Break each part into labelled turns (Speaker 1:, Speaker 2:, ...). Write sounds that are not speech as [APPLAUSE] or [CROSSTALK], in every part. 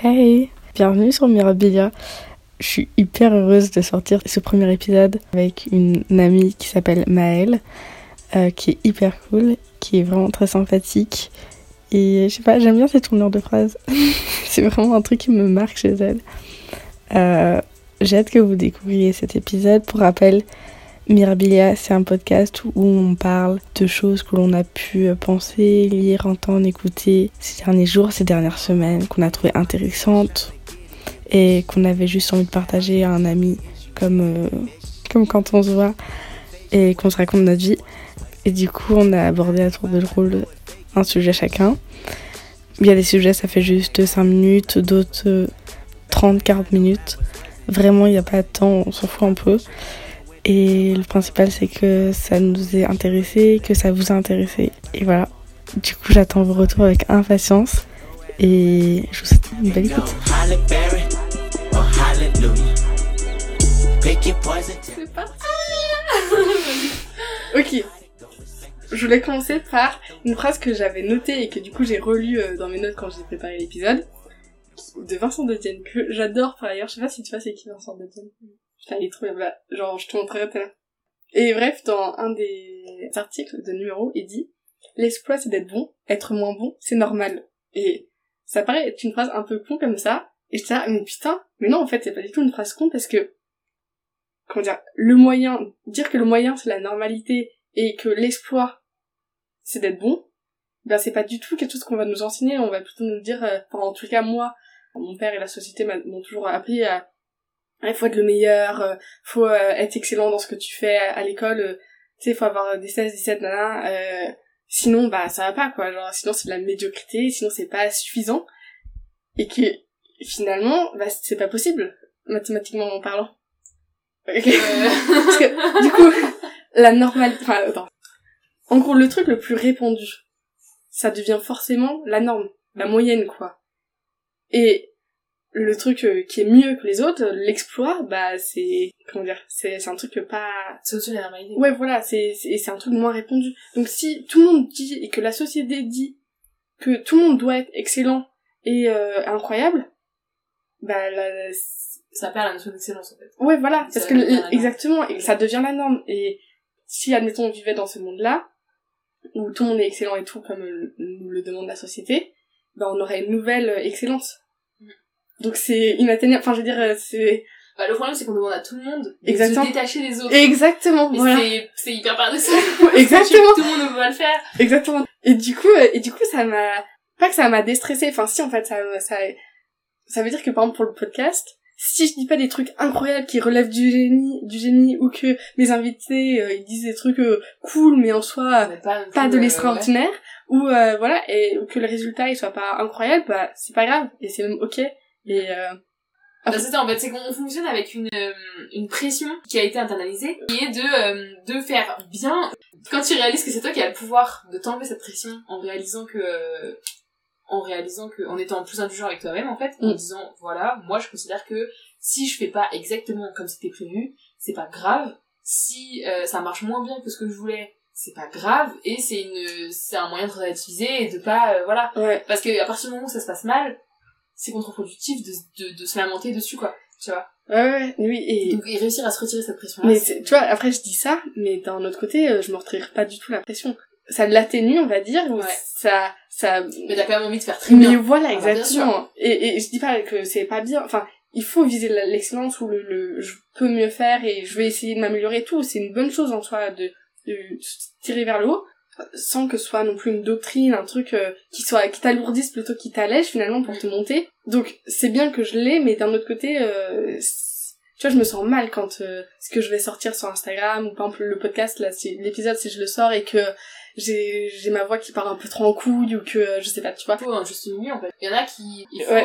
Speaker 1: Hey, bienvenue sur Mirabilia. Je suis hyper heureuse de sortir ce premier épisode avec une amie qui s'appelle Maëlle, euh, qui est hyper cool, qui est vraiment très sympathique. Et je sais pas, j'aime bien cette tournure de phrase. [LAUGHS] C'est vraiment un truc qui me marque chez elle. Euh, J'ai hâte que vous découvriez cet épisode. Pour rappel, Mirabilia, c'est un podcast où on parle de choses que l'on a pu penser, lire, entendre, écouter ces derniers jours, ces dernières semaines, qu'on a trouvé intéressantes et qu'on avait juste envie de partager à un ami, comme, euh, comme quand on se voit et qu'on se raconte notre vie. Et du coup, on a abordé à tour de rôle un sujet chacun. Il y a des sujets, ça fait juste 5 minutes, d'autres 30-40 minutes. Vraiment, il n'y a pas de temps, on s'en fout un peu. Et le principal, c'est que ça nous ait intéressé, que ça vous a intéressé. Et voilà. Du coup, j'attends vos retours avec impatience. Et je vous souhaite une belle écoute.
Speaker 2: C'est parti Ok. Je voulais commencer par une phrase que j'avais notée et que du coup j'ai relue euh, dans mes notes quand j'ai préparé l'épisode de Vincent Detienne que j'adore par ailleurs. Je sais pas si tu vois c'est qui Vincent Detienne? Putain, il est trop genre, je te montrerai tout à l'heure. Et bref, dans un des articles de numéro, il dit L'exploit, c'est d'être bon. Être moins bon, c'est normal. Et ça paraît être une phrase un peu con comme ça. Et ah, mais putain, mais non, en fait, c'est pas du tout une phrase con parce que, comment dire, le moyen, dire que le moyen, c'est la normalité et que l'exploit, c'est d'être bon, ben, c'est pas du tout quelque chose qu'on va nous enseigner. On va plutôt nous dire, euh, en tout cas, moi, mon père et la société m'ont toujours appris à il faut être le meilleur, euh, faut euh, être excellent dans ce que tu fais à, l'école, euh, tu sais, faut avoir des 16, 17, nana, euh, sinon, bah, ça va pas, quoi, genre, sinon c'est de la médiocrité, sinon c'est pas suffisant, et que, finalement, bah, c'est pas possible, mathématiquement en parlant. [LAUGHS] Parce que, du coup, la normale, enfin, attends. En gros, le truc le plus répandu, ça devient forcément la norme, la moyenne, quoi. Et le truc euh, qui est mieux que les autres, l'exploit, bah c'est comment dire, c'est c'est un truc pas
Speaker 3: c'est au-dessus de la normalité.
Speaker 2: Ouais, voilà, c'est c'est c'est un truc moins répandu. Donc si tout le monde dit et que la société dit que tout le monde doit être excellent et euh, incroyable, bah la,
Speaker 3: ça perd la notion d'excellence en fait.
Speaker 2: Ouais, voilà, parce que exactement, et ça devient la norme et si admettons on vivait dans ce monde-là où tout le monde est excellent et tout comme nous le demande la société, bah on aurait une nouvelle excellence donc c'est inatteignable. Enfin, je veux dire, euh, c'est...
Speaker 3: Bah, le problème, c'est qu'on demande à tout le monde de se détacher des autres.
Speaker 2: Exactement, voilà.
Speaker 3: c'est, c'est hyper paradoxal. [LAUGHS]
Speaker 2: Exactement.
Speaker 3: tout le monde ne peut pas le faire.
Speaker 2: Exactement. Et du coup, euh, et du coup, ça m'a... Pas que ça m'a déstressé, enfin si, en fait, ça, ça, ça veut dire que, par exemple, pour le podcast, si je dis pas des trucs incroyables qui relèvent du génie, du génie, ou que mes invités, euh, ils disent des trucs cool, mais en soi,
Speaker 3: pas,
Speaker 2: pas, de l'extraordinaire, ou voilà, et que le résultat, il soit pas incroyable, bah, c'est pas grave, et c'est même ok. Et euh...
Speaker 3: Bah, c'est ça en fait, c'est qu'on fonctionne avec une, euh, une pression qui a été internalisée, qui est de, euh, de faire bien. Quand tu réalises que c'est toi qui as le pouvoir de t'enlever cette pression en réalisant que, euh, en réalisant que, en étant plus indulgent avec toi-même en fait, en
Speaker 2: Mm.
Speaker 3: disant voilà, moi je considère que si je fais pas exactement comme c'était prévu, c'est pas grave. Si euh, ça marche moins bien que ce que je voulais, c'est pas grave et c'est une, c'est un moyen de relativiser et de pas, euh, voilà,
Speaker 2: Ouais.
Speaker 3: parce que à partir du moment où ça se passe mal, c'est contre-productif de, de, de se lamenter dessus, quoi. Tu vois
Speaker 2: Ouais, ouais, oui, et...
Speaker 3: Donc, et réussir à se retirer cette pression-là.
Speaker 2: Mais tu vois, après je dis ça, mais d'un autre côté, euh, je me retire pas du tout la pression. Ça l'atténue, on va dire, ou
Speaker 3: Ouais.
Speaker 2: ça, ça.
Speaker 3: Mais t'as quand même envie de faire très
Speaker 2: Mais
Speaker 3: bien.
Speaker 2: voilà,
Speaker 3: Ah bah,
Speaker 2: exactement. Et, et je dis pas que c'est pas bien. Enfin, il faut viser l'excellence ou le, le, je peux mieux faire et je vais essayer de m'améliorer et tout. C'est une bonne chose en soi de, de tirer vers le haut, sans que ce soit non plus une doctrine, un truc euh, qui soit qui t'alourdisse plutôt qui t'allège finalement pour te monter. Donc c'est bien que je l'ai, mais d'un autre côté, euh, tu vois, je me sens mal quand euh, ce que je vais sortir sur Instagram ou par exemple le podcast là, si l'épisode si je le sors et que j'ai j'ai ma voix qui part un peu trop en couille ou que je sais pas, tu vois.
Speaker 3: Il faut un juste milieu, en fait. Il y en a qui, il faut
Speaker 2: Ouais.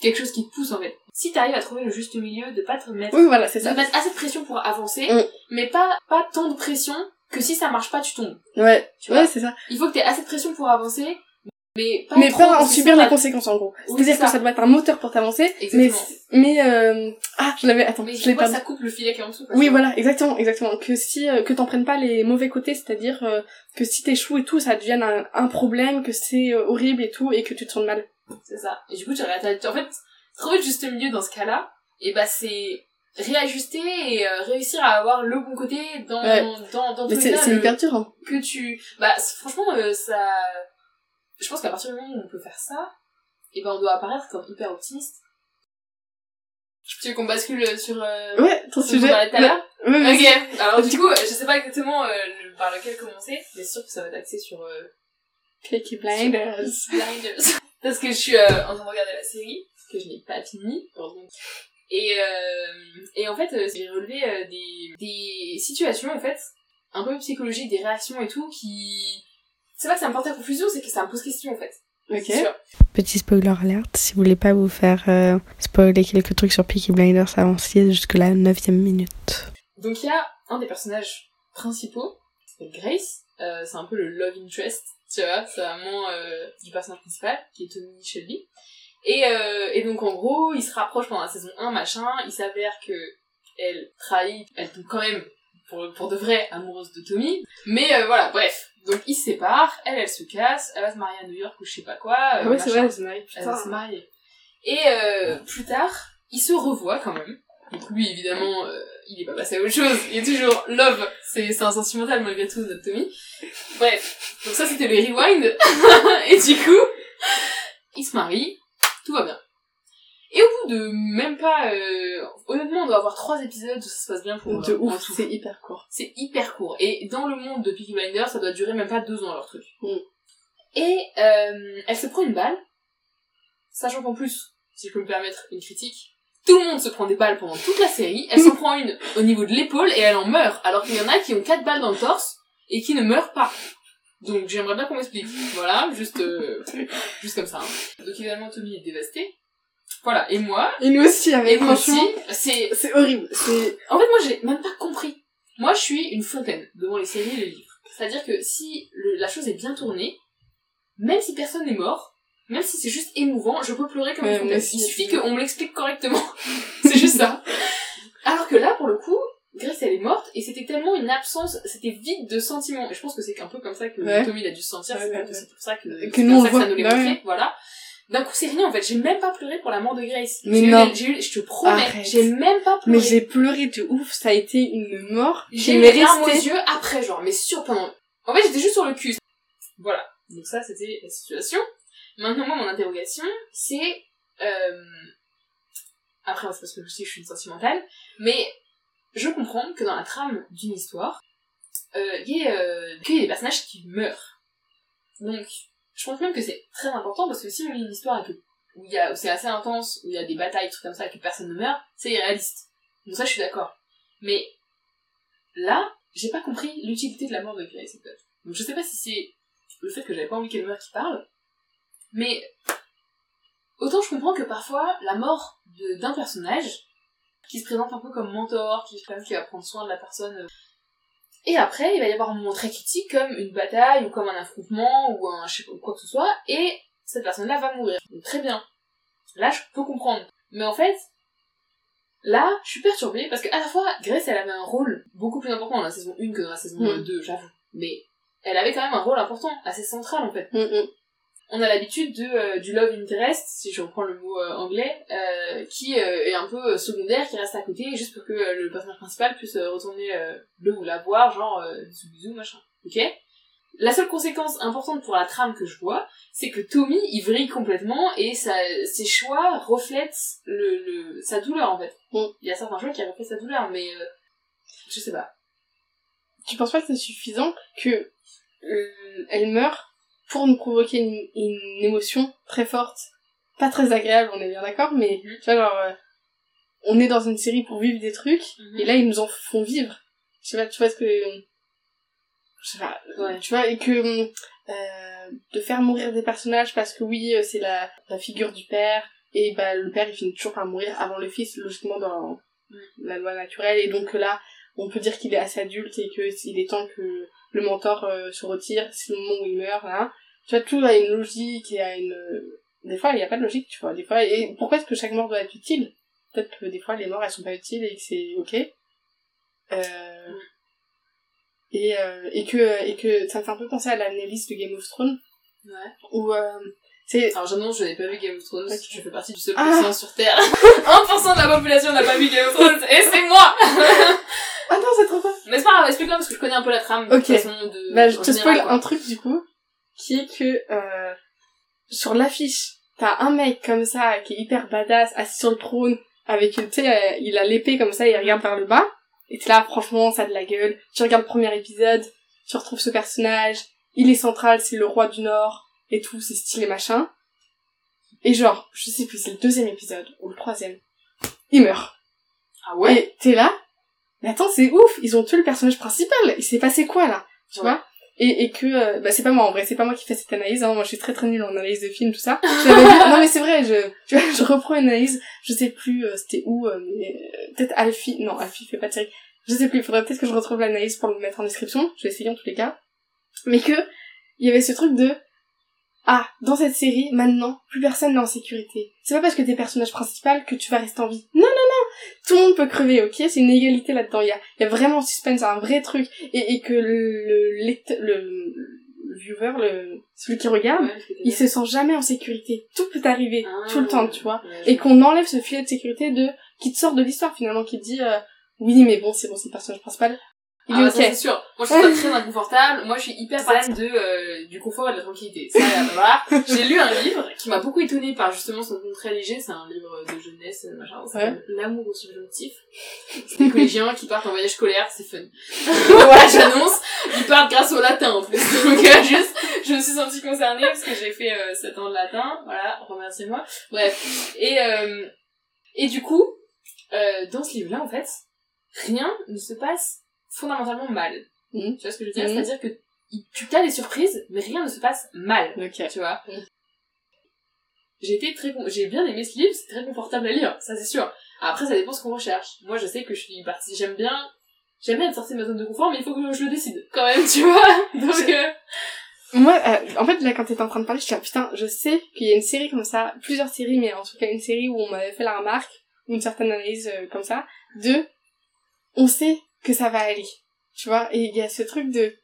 Speaker 3: quelque chose qui te pousse, en fait. Si t'arrives à trouver le juste milieu, de pas te mettre,
Speaker 2: Oui, voilà, c'est
Speaker 3: de
Speaker 2: ça.
Speaker 3: mettre assez de pression pour avancer,
Speaker 2: Mm.
Speaker 3: mais pas, pas tant de pression que si ça marche pas, tu tombes.
Speaker 2: Ouais,
Speaker 3: Tu vois
Speaker 2: ouais, c'est ça.
Speaker 3: Il faut que t'aies assez de pression pour avancer, mais pas
Speaker 2: mais
Speaker 3: trop,
Speaker 2: pas en subir les conséquences en gros.
Speaker 3: Oui,
Speaker 2: C'est-à-dire
Speaker 3: c'est
Speaker 2: que
Speaker 3: ça.
Speaker 2: doit être un moteur pour t'avancer, mais mais euh... ah, je l'avais attends,
Speaker 3: Mais
Speaker 2: je l'ai
Speaker 3: pas ça coupe le filet qui est en dessous. quoi,
Speaker 2: Oui, voilà, exactement, exactement. Que si euh, que t'en prennes pas les mauvais côtés, c'est-à-dire euh, que si t'échoues et tout, ça devienne un, un problème, que c'est euh, horrible et tout, et que tu te sens mal.
Speaker 3: C'est ça. Et du coup, tu regardes, en fait, trouver le juste milieu dans ce cas-là, et bah c'est réajuster et euh, réussir à avoir le bon côté dans dans dans
Speaker 2: Mais c'est c'est hyper dur hein.
Speaker 3: que tu bah franchement euh, ça je pense qu'à partir du moment où on peut faire ça et ben on doit apparaître comme hyper optimiste. Tu veux qu'on bascule sur euh,
Speaker 2: ouais ton sujet.
Speaker 3: tout l'heure ok. Alors du coup je sais pas exactement euh, par lequel commencer mais c'est sûr que ça va être axé sur euh,
Speaker 2: Peaky Blinders.
Speaker 3: Blinders. [LAUGHS] Parce que je suis euh, en train de regarder la série que je n'ai pas fini heureusement et, euh, et en fait, euh, j'ai relevé euh, des, des situations, en fait, un peu psychologiques, des réactions et tout, qui... C'est pas que ça me porte à confusion, c'est que ça me pose question, en fait.
Speaker 2: ok
Speaker 1: Petit spoiler alerte, si vous voulez pas vous faire euh, spoiler quelques trucs sur Peaky Blinders, avancez jusque la 9 minute.
Speaker 3: Donc il y a un des personnages principaux, qui s'appelle Grace, euh, c'est un peu le love interest, tu vois, c'est vraiment euh, du personnage principal, qui est Tommy Shelby. Et, euh, et donc en gros, il se rapproche pendant la saison 1, machin, il s'avère que elle trahit, elle tombe quand même pour, pour de vrai amoureuse de Tommy. Mais euh, voilà, bref. Donc ils se séparent, elle, elle se casse, elle va se marier à New York ou je sais pas quoi. euh,
Speaker 2: ah ouais c'est vrai elle se marie
Speaker 3: Elle va se marier. Et euh, plus tard, ils se revoient quand même. Donc lui, évidemment, euh, il est pas passé à autre chose. Il est toujours love. C'est c'est un sentimental malgré tout, notre Tommy. Bref. Donc ça, c'était le rewind. [LAUGHS] et du coup, ils se marient. Tout va bien. Et au bout de même pas... Euh, honnêtement, on doit avoir trois épisodes où ça se passe bien pour
Speaker 2: de
Speaker 3: euh,
Speaker 2: ouf c'est hyper court
Speaker 3: C'est hyper court. Et dans le monde de Peaky Blinders, ça doit durer même pas deux ans leur truc.
Speaker 2: Mm.
Speaker 3: Et euh, elle se prend une balle, sachant qu'en plus, si je peux me permettre une critique, tout le monde se prend des balles pendant toute la série. Elle s'en [LAUGHS] prend une au niveau de l'épaule et elle en meurt, alors qu'il y en a qui ont quatre balles dans le torse et qui ne meurent pas. Donc j'aimerais bien qu'on m'explique. Voilà, juste euh, [LAUGHS] juste comme ça. hein. Donc évidemment Tommy est dévasté. Voilà, et moi,
Speaker 2: et nous aussi
Speaker 3: et
Speaker 2: avec
Speaker 3: moi aussi,
Speaker 2: franchement
Speaker 3: c'est
Speaker 2: c'est horrible c'est
Speaker 3: en fait, moi, j'ai même pas compris. Moi, je suis une fontaine devant les séries et les livres. C'est-à-dire que si le- la chose est bien tournée, même si personne n'est mort, même si c'est juste émouvant, je peux pleurer comme une
Speaker 2: moi
Speaker 3: fontaine. Il suffit qu'on me l'explique correctement. [LAUGHS] c'est juste ça. Alors que là, pour le coup, Grace, elle est morte, et c'était tellement une absence, c'était vide de sentiments. Et je pense que c'est un peu comme ça que
Speaker 2: Ouais.
Speaker 3: Tommy il a dû se sentir,
Speaker 2: Ouais,
Speaker 3: c'est
Speaker 2: ouais,
Speaker 3: pour-
Speaker 2: ouais.
Speaker 3: c'est pour ça que,
Speaker 2: Que nous, on
Speaker 3: ça que ça nous l'est
Speaker 2: Bah ouais.
Speaker 3: voilà. D'un coup, c'est rien, en fait. J'ai même pas pleuré pour la mort de Grace.
Speaker 2: Mais
Speaker 3: eu
Speaker 2: non.
Speaker 3: j'ai eu, je te promets, j'ai même pas pleuré.
Speaker 2: mais j'ai pleuré de ouf ça a été une mort
Speaker 3: J'ai eu les larmes aux yeux après, genre, mais sur pendant... En fait, j'étais juste sur le cul. Voilà. Donc ça, c'était la situation. Maintenant, moi, mon interrogation, c'est... Euh... Après, c'est parce que je sais que je suis une sentimentale, mais je comprends que dans la trame d'une histoire, euh, il euh, qu'il y ait des personnages qui meurent. Donc, je pense même que c'est très important, parce que si on lit une histoire où, il c'est assez intense, où il y a des batailles, trucs comme ça, et que personne ne meurt, c'est irréaliste. Donc ça, je suis d'accord. Mais là, j'ai pas compris l'utilité de la mort de Grace. Donc je sais pas si c'est le fait que j'avais pas envie qu'elle meure qui parle, mais autant je comprends que parfois la mort d'un personnage qui se présente un peu comme mentor, qui, qui va prendre soin de la personne. euh, Et après, il va y avoir un moment très critique comme une bataille ou comme un affrontement ou un je sais pas quoi que ce soit, et cette personne-là va mourir. Donc très bien. Là, je peux comprendre. Mais en fait, Là, je suis perturbée parce qu'à la fois, Grace, elle avait un rôle beaucoup plus important dans la saison 1 que dans la saison
Speaker 2: Mm.
Speaker 3: 2, j'avoue. Mais elle avait quand même un rôle important, assez central en fait.
Speaker 2: Mm, mm.
Speaker 3: On a l'habitude de euh, du love interest, si je reprends le mot euh, anglais, euh, qui est un peu secondaire, qui reste à côté, juste pour que le personnage principal puisse retourner le ou la voir, genre bisous bisous machin. Ok? La seule conséquence importante pour la trame que je vois, c'est que Tommy, il vrille complètement et sa, ses choix reflètent le, le, sa douleur en fait.
Speaker 2: Mm.
Speaker 3: Il y a certains choix qui reflètent sa douleur, mais je sais pas.
Speaker 2: tu penses pas que c'est suffisant que elle meurt pour nous provoquer une, une émotion très forte pas très agréable on est bien d'accord mais
Speaker 3: Mhm.
Speaker 2: tu vois genre euh, on est dans une série pour vivre des trucs et là ils nous en font vivre je sais pas tu vois ce que je sais pas
Speaker 3: Ouais.
Speaker 2: tu vois et que euh, de faire mourir des personnages parce que oui euh, c'est la, la figure du père et bah le père il finit toujours par mourir avant le fils logiquement dans la loi naturelle et donc là on peut dire qu'il est assez adulte et que s'il est temps que le mentor euh, se retire c'est le moment où il meurt là tu vois tout a une logique et a une des fois il n'y a pas de logique tu vois des fois et pourquoi est-ce que chaque mort doit être utile? Peut-être que des fois les morts elles sont pas utiles et que c'est ok euh, et euh, et que et que ça me fait un peu penser à l'analyse de Game of Thrones
Speaker 3: Ouais.
Speaker 2: où euh, C'est
Speaker 3: Alors j'annonce, je n'ai pas vu Game of Thrones,
Speaker 2: Ok.
Speaker 3: je fais partie du seul
Speaker 2: Ah.
Speaker 3: sur Terre. [LAUGHS] 1% de la population n'a pas vu Game of Thrones, et c'est moi [LAUGHS]
Speaker 2: Ah non, c'est trop pas.
Speaker 3: Mais c'est pas grave, explique-le parce que je connais un peu la trame,
Speaker 2: Ok.
Speaker 3: façon, de...
Speaker 2: Bah, je te spoil un truc du coup, qui est que euh, sur l'affiche, t'as un mec comme ça qui est hyper badass, assis sur le trône, avec une, tu sais, euh, il a l'épée comme ça, il regarde vers le bas, et t'es là, franchement, ça a de la gueule. Tu regardes le premier épisode, tu retrouves ce personnage, il est central, c'est le roi du Nord, et tout, c'est stylé machin. Et genre, je sais plus, c'est le deuxième épisode, ou le troisième, il meurt.
Speaker 3: Ah ouais?
Speaker 2: Et t'es là, mais attends, c'est ouf, ils ont tué le personnage principal, il s'est passé quoi là? Tu vois? Et, et que, euh, bah c'est pas moi en vrai, c'est pas moi qui fais cette analyse, hein. moi je suis très très nulle en analyse de films, tout ça. [LAUGHS] Non mais c'est vrai, je, tu vois, je reprends une analyse, je sais plus euh, c'était où, euh, mais euh, peut-être Alfie, non Alfie fait pas de série, je sais plus, il faudrait peut-être que je retrouve l'analyse pour le mettre en description, je vais essayer en tous les cas. Mais que, il y avait ce truc de, ah, dans cette série, maintenant, plus personne n'est en sécurité. C'est pas parce que t'es personnage principal que tu vas rester en vie. Non, non Tout le monde peut crever, ok? C'est une égalité là-dedans. Il y a, il y a vraiment un suspense, un vrai truc. Et, et que le, le, le, le viewer, le, celui qui regarde,
Speaker 3: Ouais,
Speaker 2: il se sent jamais en sécurité. Tout peut arriver,
Speaker 3: Ah,
Speaker 2: tout le temps, tu vois.
Speaker 3: ouais,
Speaker 2: Et qu'on enlève ce filet de sécurité de, qui te sort de l'histoire finalement, qui te dit, euh, oui, mais bon, c'est bon, c'est le personnage principal.
Speaker 3: Ah, bah, ça, c'est sûr. Moi, je suis pas très inconfortable. Moi, je suis hyper fan de, euh, du confort et de la tranquillité. Ça, euh, voilà. J'ai lu un livre qui m'a beaucoup étonné par justement son ton très léger. C'est un livre de jeunesse, euh, machin. S'appelle L'amour au subjonctif. C'est des collégiens qui partent en voyage scolaire. C'est fun. [LAUGHS] voilà, [LAUGHS] j'annonce. Ils partent grâce au latin, en plus. Donc, euh, juste, je me suis sentie concernée parce que j'ai fait, euh, 7 ans de latin. Voilà. Remerciez-moi. Bref. Et, euh, et du coup, euh, dans ce livre-là, en fait, rien ne se passe fondamentalement mal.
Speaker 2: Mhm.
Speaker 3: Tu vois ce que je veux dire?
Speaker 2: Mhm.
Speaker 3: C'est-à-dire que tu as des surprises, mais rien ne se passe mal.
Speaker 2: Ok.
Speaker 3: Tu vois?
Speaker 2: Mhm.
Speaker 3: J'ai été très j'ai bien aimé ce livre, c'est très confortable à lire, ça c'est sûr. Après ça dépend ce qu'on recherche. Moi je sais que je suis partie, j'aime bien j'aime bien être sortie de ma zone de confort, mais il faut que je le décide quand même, tu vois? [LAUGHS] Donc euh,
Speaker 2: Moi, euh, en fait, là, quand t'étais en train de parler, je suis là, putain, je sais qu'il y a une série comme ça, plusieurs séries, mais en tout cas une série où on m'avait fait la remarque, ou une certaine analyse euh, comme ça, de, on sait que ça va aller, tu vois, et il y a ce truc de,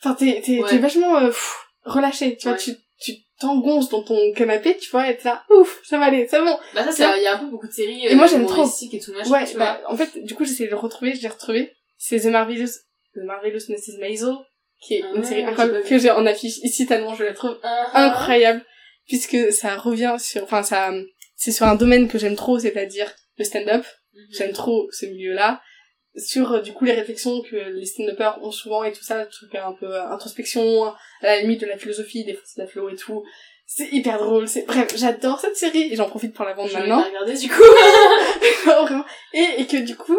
Speaker 2: enfin, t'es, t'es,
Speaker 3: Ouais.
Speaker 2: t'es vachement euh, pff, relâché, tu vois,
Speaker 3: Ouais.
Speaker 2: tu, tu t'engonces dans ton canapé, tu vois, et t'es là, ouf, ça va aller, c'est bon.
Speaker 3: bah ça c'est il y a un peu beaucoup de séries
Speaker 2: Et moi, j'aime trop.
Speaker 3: et tout machin,
Speaker 2: Ouais,
Speaker 3: tu
Speaker 2: bah, en fait, du coup, j'essaie de le retrouver, je l'ai retrouvé, c'est The Marvelous, The Marvelous Mrs. Maisel, qui est
Speaker 3: Ah,
Speaker 2: une série incroyable que j'ai en affiche ici tellement je la trouve
Speaker 3: vois.
Speaker 2: incroyable puisque ça revient sur enfin ça c'est sur un domaine que j'aime trop c'est-à-dire le stand-up
Speaker 3: Mhm.
Speaker 2: j'aime trop ce milieu-là sur euh, du coup les réflexions que les stand-uppers ont souvent et tout ça truc un peu euh, introspection à la limite de la philosophie des fois c'est de la philo et tout c'est hyper drôle c'est bref j'adore cette série et j'en profite pour la vendre
Speaker 3: Je
Speaker 2: maintenant
Speaker 3: regarder du coup. [LAUGHS]
Speaker 2: Vraiment. et, et que du coup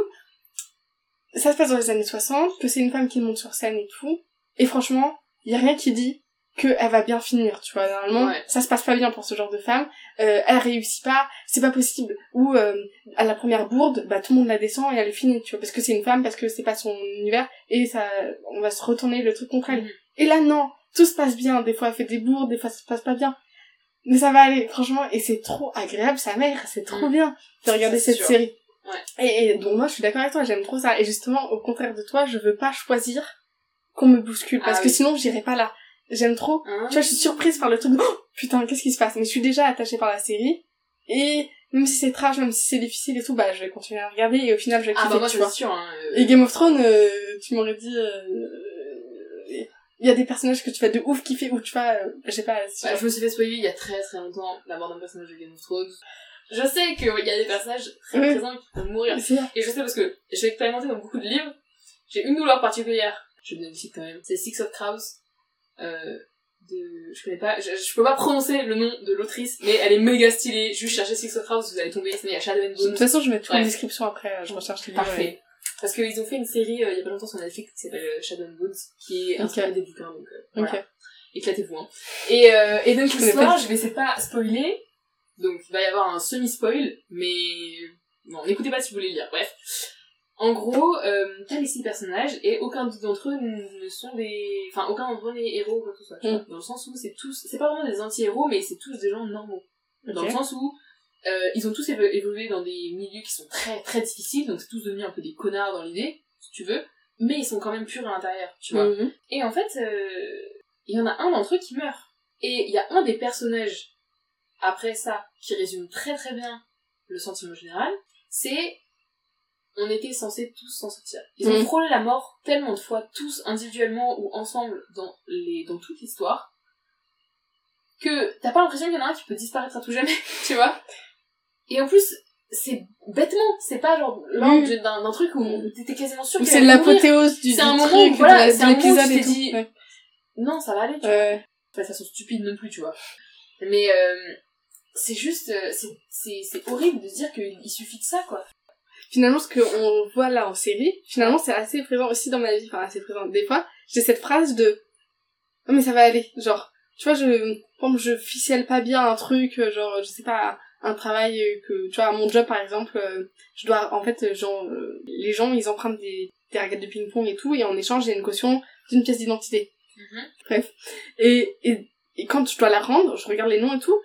Speaker 2: ça se passe dans les années 60 que c'est une femme qui monte sur scène et tout et franchement il y a rien qui dit qu'elle va bien finir, tu vois. Normalement,
Speaker 3: Ouais.
Speaker 2: ça se passe pas bien pour ce genre de femme. Euh, elle réussit pas, c'est pas possible. Ou euh, à la première bourde, bah tout le monde la descend et elle est finie, tu vois, parce que c'est une femme, parce que c'est pas son univers et ça, on va se retourner le truc contre elle.
Speaker 3: Mhm.
Speaker 2: Et là non, tout se passe bien. Des fois elle fait des bourdes, des fois ça se passe pas bien. Mais ça va aller, franchement, et c'est trop agréable, sa mère, c'est trop
Speaker 3: Mhm.
Speaker 2: bien de regarder cette
Speaker 3: sûr.
Speaker 2: série.
Speaker 3: Ouais.
Speaker 2: Et, et donc moi je suis d'accord avec toi, j'aime trop ça. Et justement, au contraire de toi, je veux pas choisir qu'on me bouscule, parce
Speaker 3: Ah
Speaker 2: que
Speaker 3: oui.
Speaker 2: sinon j'irai pas là. J'aime trop.
Speaker 3: Hein
Speaker 2: Tu vois, je suis surprise par le truc. Oh, putain, qu'est-ce qui se passe? Mais je suis déjà attachée par la série. Et même si c'est trash, même si c'est difficile et tout, bah je vais continuer à regarder et au final je vais
Speaker 3: Ah
Speaker 2: kiffer,
Speaker 3: bah moi
Speaker 2: tu vois.
Speaker 3: sûr. Hein, euh,
Speaker 2: Et Game of Thrones, euh, tu m'aurais dit... euh, Il y a des personnages que tu vas de ouf kiffer ou tu vois, euh, je sais pas... si-
Speaker 3: Bah, je me suis fait spoiler il y a très très longtemps la mort d'un personnage de Game of Thrones. Je sais qu'il y a des personnages très
Speaker 2: Oui.
Speaker 3: présents qui peuvent mourir. Et je sais parce que j'ai expérimenté dans beaucoup de livres. J'ai une douleur particulière. Je vais donner le titre quand même. C'est Six of Crows. Euh, de... Je connais pas, je, je peux pas prononcer le nom de l'autrice, mais elle est méga stylée. Juste cherchez Six of Crows, vous allez tomber. Sinon il y a Shadow and
Speaker 2: De toute façon, je mets tout en
Speaker 3: Ouais.
Speaker 2: description après, euh, je recherche les.
Speaker 3: Parfait. Parce qu'ils ont fait une série euh, il y a pas longtemps sur Netflix qui s'appelle Shadow and Bones, qui est inspirée des bouquins, donc euh. Éclatez-vous, hein. Et, euh, et donc
Speaker 2: Je
Speaker 3: l'histoire, vais essayer de pas spoiler, donc il va y avoir un semi-spoil, mais non, n'écoutez pas si vous voulez le lire, bref. En gros, euh, t'as les six personnages, et aucun d'entre eux ne sont des... Enfin, aucun d'entre eux n'est héros ou quoi que ce soit,
Speaker 2: Mm.
Speaker 3: vois. Dans le sens où c'est tous... C'est pas vraiment des anti-héros, mais c'est tous des gens normaux. Dans le sens où euh, ils ont tous évo- évolué dans des milieux qui sont très très difficiles, donc c'est tous devenus un peu des connards dans l'idée, si tu veux, mais ils sont quand même purs à l'intérieur, tu vois.
Speaker 2: Mhm.
Speaker 3: Et en fait, euh, il y en a un d'entre eux qui meurt. Et il y a un des personnages, après ça, qui résume très très bien le sentiment général, c'est on était censés tous s'en sortir. Ils ont
Speaker 2: Mm.
Speaker 3: frôlé la mort tellement de fois, tous individuellement ou ensemble dans les dans toute l'histoire, que t'as pas l'impression qu'il y en a un qui peut disparaître à tout jamais, [LAUGHS] tu vois. Et en plus, c'est bêtement, c'est pas genre l'ordre
Speaker 2: Mm.
Speaker 3: d'un truc où t'étais quasiment sûr qu'il
Speaker 2: c'est l'apothéose du,
Speaker 3: C'est un moment
Speaker 2: truc,
Speaker 3: où, voilà, c'est un moment où tu t'es dit-
Speaker 2: Ouais.
Speaker 3: Non, ça va aller, tu vois.
Speaker 2: Ouais.
Speaker 3: Pas de façon stupide non plus, tu vois. Mais euh, c'est juste, euh, c'est horrible de se dire qu'il suffit de ça, quoi.
Speaker 2: Finalement ce qu'on voit là en série finalement c'est assez présent aussi dans ma vie enfin assez présent. Des fois j'ai cette phrase de oh mais ça va aller genre tu vois je exemple, je ficelle pas bien un truc euh, genre je sais pas un travail euh, que tu vois à mon job par exemple euh, je dois en fait genre les gens ils empruntent des, des raquettes de ping pong et tout et en échange a une caution d'une pièce d'identité. Bref. Et, et et quand je dois la rendre je regarde les noms et tout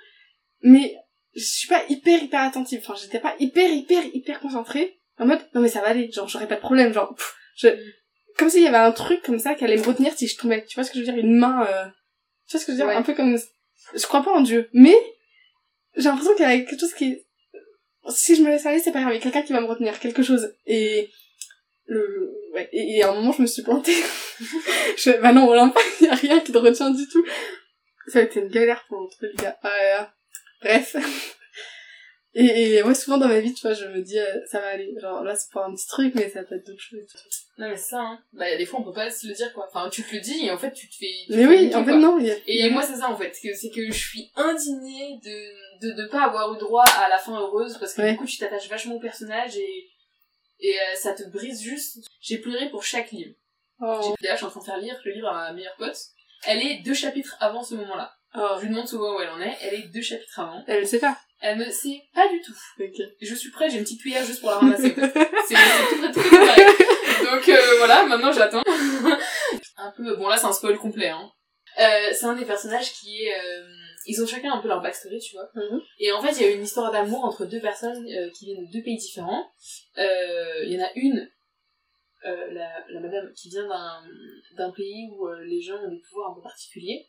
Speaker 2: mais je suis pas hyper hyper attentive. Enfin j'étais pas hyper hyper hyper concentrée en mode non mais ça va aller genre j'aurais pas de problème genre pff, je comme s'il y avait un truc comme ça qui allait me retenir si je tombais. Tu vois ce que je veux dire? Une main euh... tu vois ce que je veux dire?
Speaker 3: Ouais.
Speaker 2: un peu comme je crois pas en Dieu mais j'ai l'impression qu'il y a quelque chose qui si je me laisse aller c'est pas grave il y a quelqu'un qui va me retenir quelque chose. Et le ouais et, et à un moment je me suis plantée. [LAUGHS] Je bah non Olympe il y a rien qui te retient du tout. Ça a été une galère pour l'autre les gars Ah là là. bref et, et ouais souvent dans ma vie tu vois je me dis euh, ça va aller genre là c'est pour un petit truc mais ça peut être d'autres choses et tout.
Speaker 3: Non, mais c'est ça, hein. Bah, des fois, on peut pas se le dire, quoi. Enfin, tu te le dis, et en fait, tu te fais... tu
Speaker 2: mais oui en fait
Speaker 3: quoi.
Speaker 2: non y a-
Speaker 3: Et moi, c'est ça, en fait. C'est que je suis indignée de, de, de pas avoir eu droit à la fin heureuse, parce que
Speaker 2: Ouais.
Speaker 3: du coup, tu t'attaches vachement au personnage, et, et euh, ça te brise juste. J'ai pleuré pour chaque livre.
Speaker 2: oh,
Speaker 3: J'ai- D'ailleurs, je suis en train de faire lire le livre à ma meilleure pote. Elle est deux chapitres avant ce moment-là.
Speaker 2: oh.
Speaker 3: Je lui demande souvent où elle en est. Elle est deux chapitres avant.
Speaker 2: elle le sait pas
Speaker 3: Elle me sait pas du tout. Je suis prête, j'ai une petite cuillère juste pour la ramasser. [LAUGHS] C'est tout tout pareil. Donc euh, voilà, maintenant j'attends. [LAUGHS] un peu, bon là c'est un spoil complet. Hein. Euh, c'est un des personnages qui est... euh, ils ont chacun un peu leur backstory, tu vois.
Speaker 2: Mhm.
Speaker 3: Et en fait, il y a une histoire d'amour entre deux personnes euh, qui viennent de deux pays différents. Euh, Il y en a une, euh, la, la madame, qui vient d'un d'un pays où euh, les gens ont des pouvoirs un peu particuliers.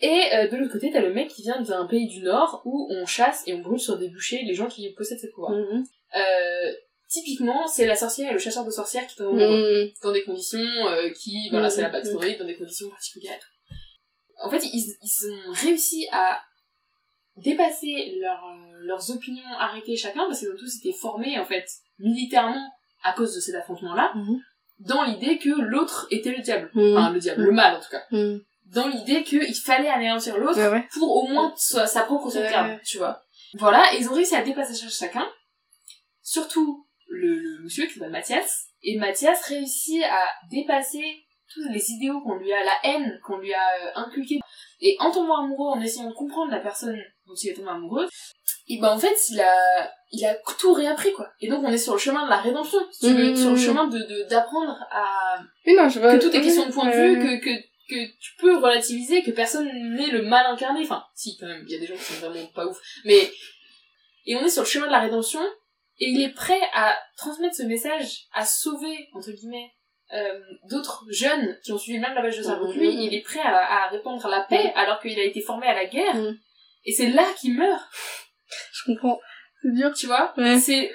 Speaker 3: Et euh, de l'autre côté, t'as le mec qui vient d'un pays du Nord où on chasse et on brûle sur des bûchers les gens qui possèdent ces pouvoirs.
Speaker 2: Mhm.
Speaker 3: Euh, typiquement, c'est la sorcière et le chasseur de sorcières qui amoureux
Speaker 2: Mhm.
Speaker 3: dans des conditions euh, qui, voilà,
Speaker 2: Mhm.
Speaker 3: c'est la backstory, dans des conditions particulières. En fait, ils, ils ont réussi à dépasser leur, leurs opinions arrêtées chacun, parce qu'ils ont tous été formés, en fait, militairement, à cause de cet affrontement-là,
Speaker 2: Mhm.
Speaker 3: dans l'idée que l'autre était le diable.
Speaker 2: Mhm.
Speaker 3: Enfin, le diable, le mal, en tout cas. Dans l'idée qu'il fallait anéantir l'autre
Speaker 2: ouais ouais
Speaker 3: pour au moins sa, sa propre sauvegarde,
Speaker 2: Ouais.
Speaker 3: tu vois. Voilà, et ils ont réussi à dépasser ch- chacun, surtout le, le monsieur qui s'appelle Mathias, et Mathias réussit à dépasser tous les idéaux qu'on lui a, la haine qu'on lui a euh, inculquée, et en tombant amoureux, en essayant de comprendre la personne dont il est tombé amoureux, et ben en fait, il a, il a tout réappris, quoi. Et donc on est sur le chemin de la rédemption, si tu veux,
Speaker 2: Mhm.
Speaker 3: sur le chemin de, de- d'apprendre à,
Speaker 2: oui non je vois
Speaker 3: que tout est question de point de vue, que, que tu peux relativiser, que personne n'est le mal incarné. Enfin, si, quand même, il y a des gens qui sont vraiment pas ouf. Mais, et on est sur le chemin de la rédemption, et il est prêt à transmettre ce message, à sauver, entre guillemets, euh, d'autres jeunes qui ont suivi le même lavage de cerveau que lui.
Speaker 2: Mhm.
Speaker 3: Il est prêt à, à répandre la paix, alors qu'il a été formé à la guerre.
Speaker 2: Mhm.
Speaker 3: Et c'est là qu'il meurt,
Speaker 2: je comprends c'est dur
Speaker 3: tu vois?
Speaker 2: Ouais.
Speaker 3: C'est,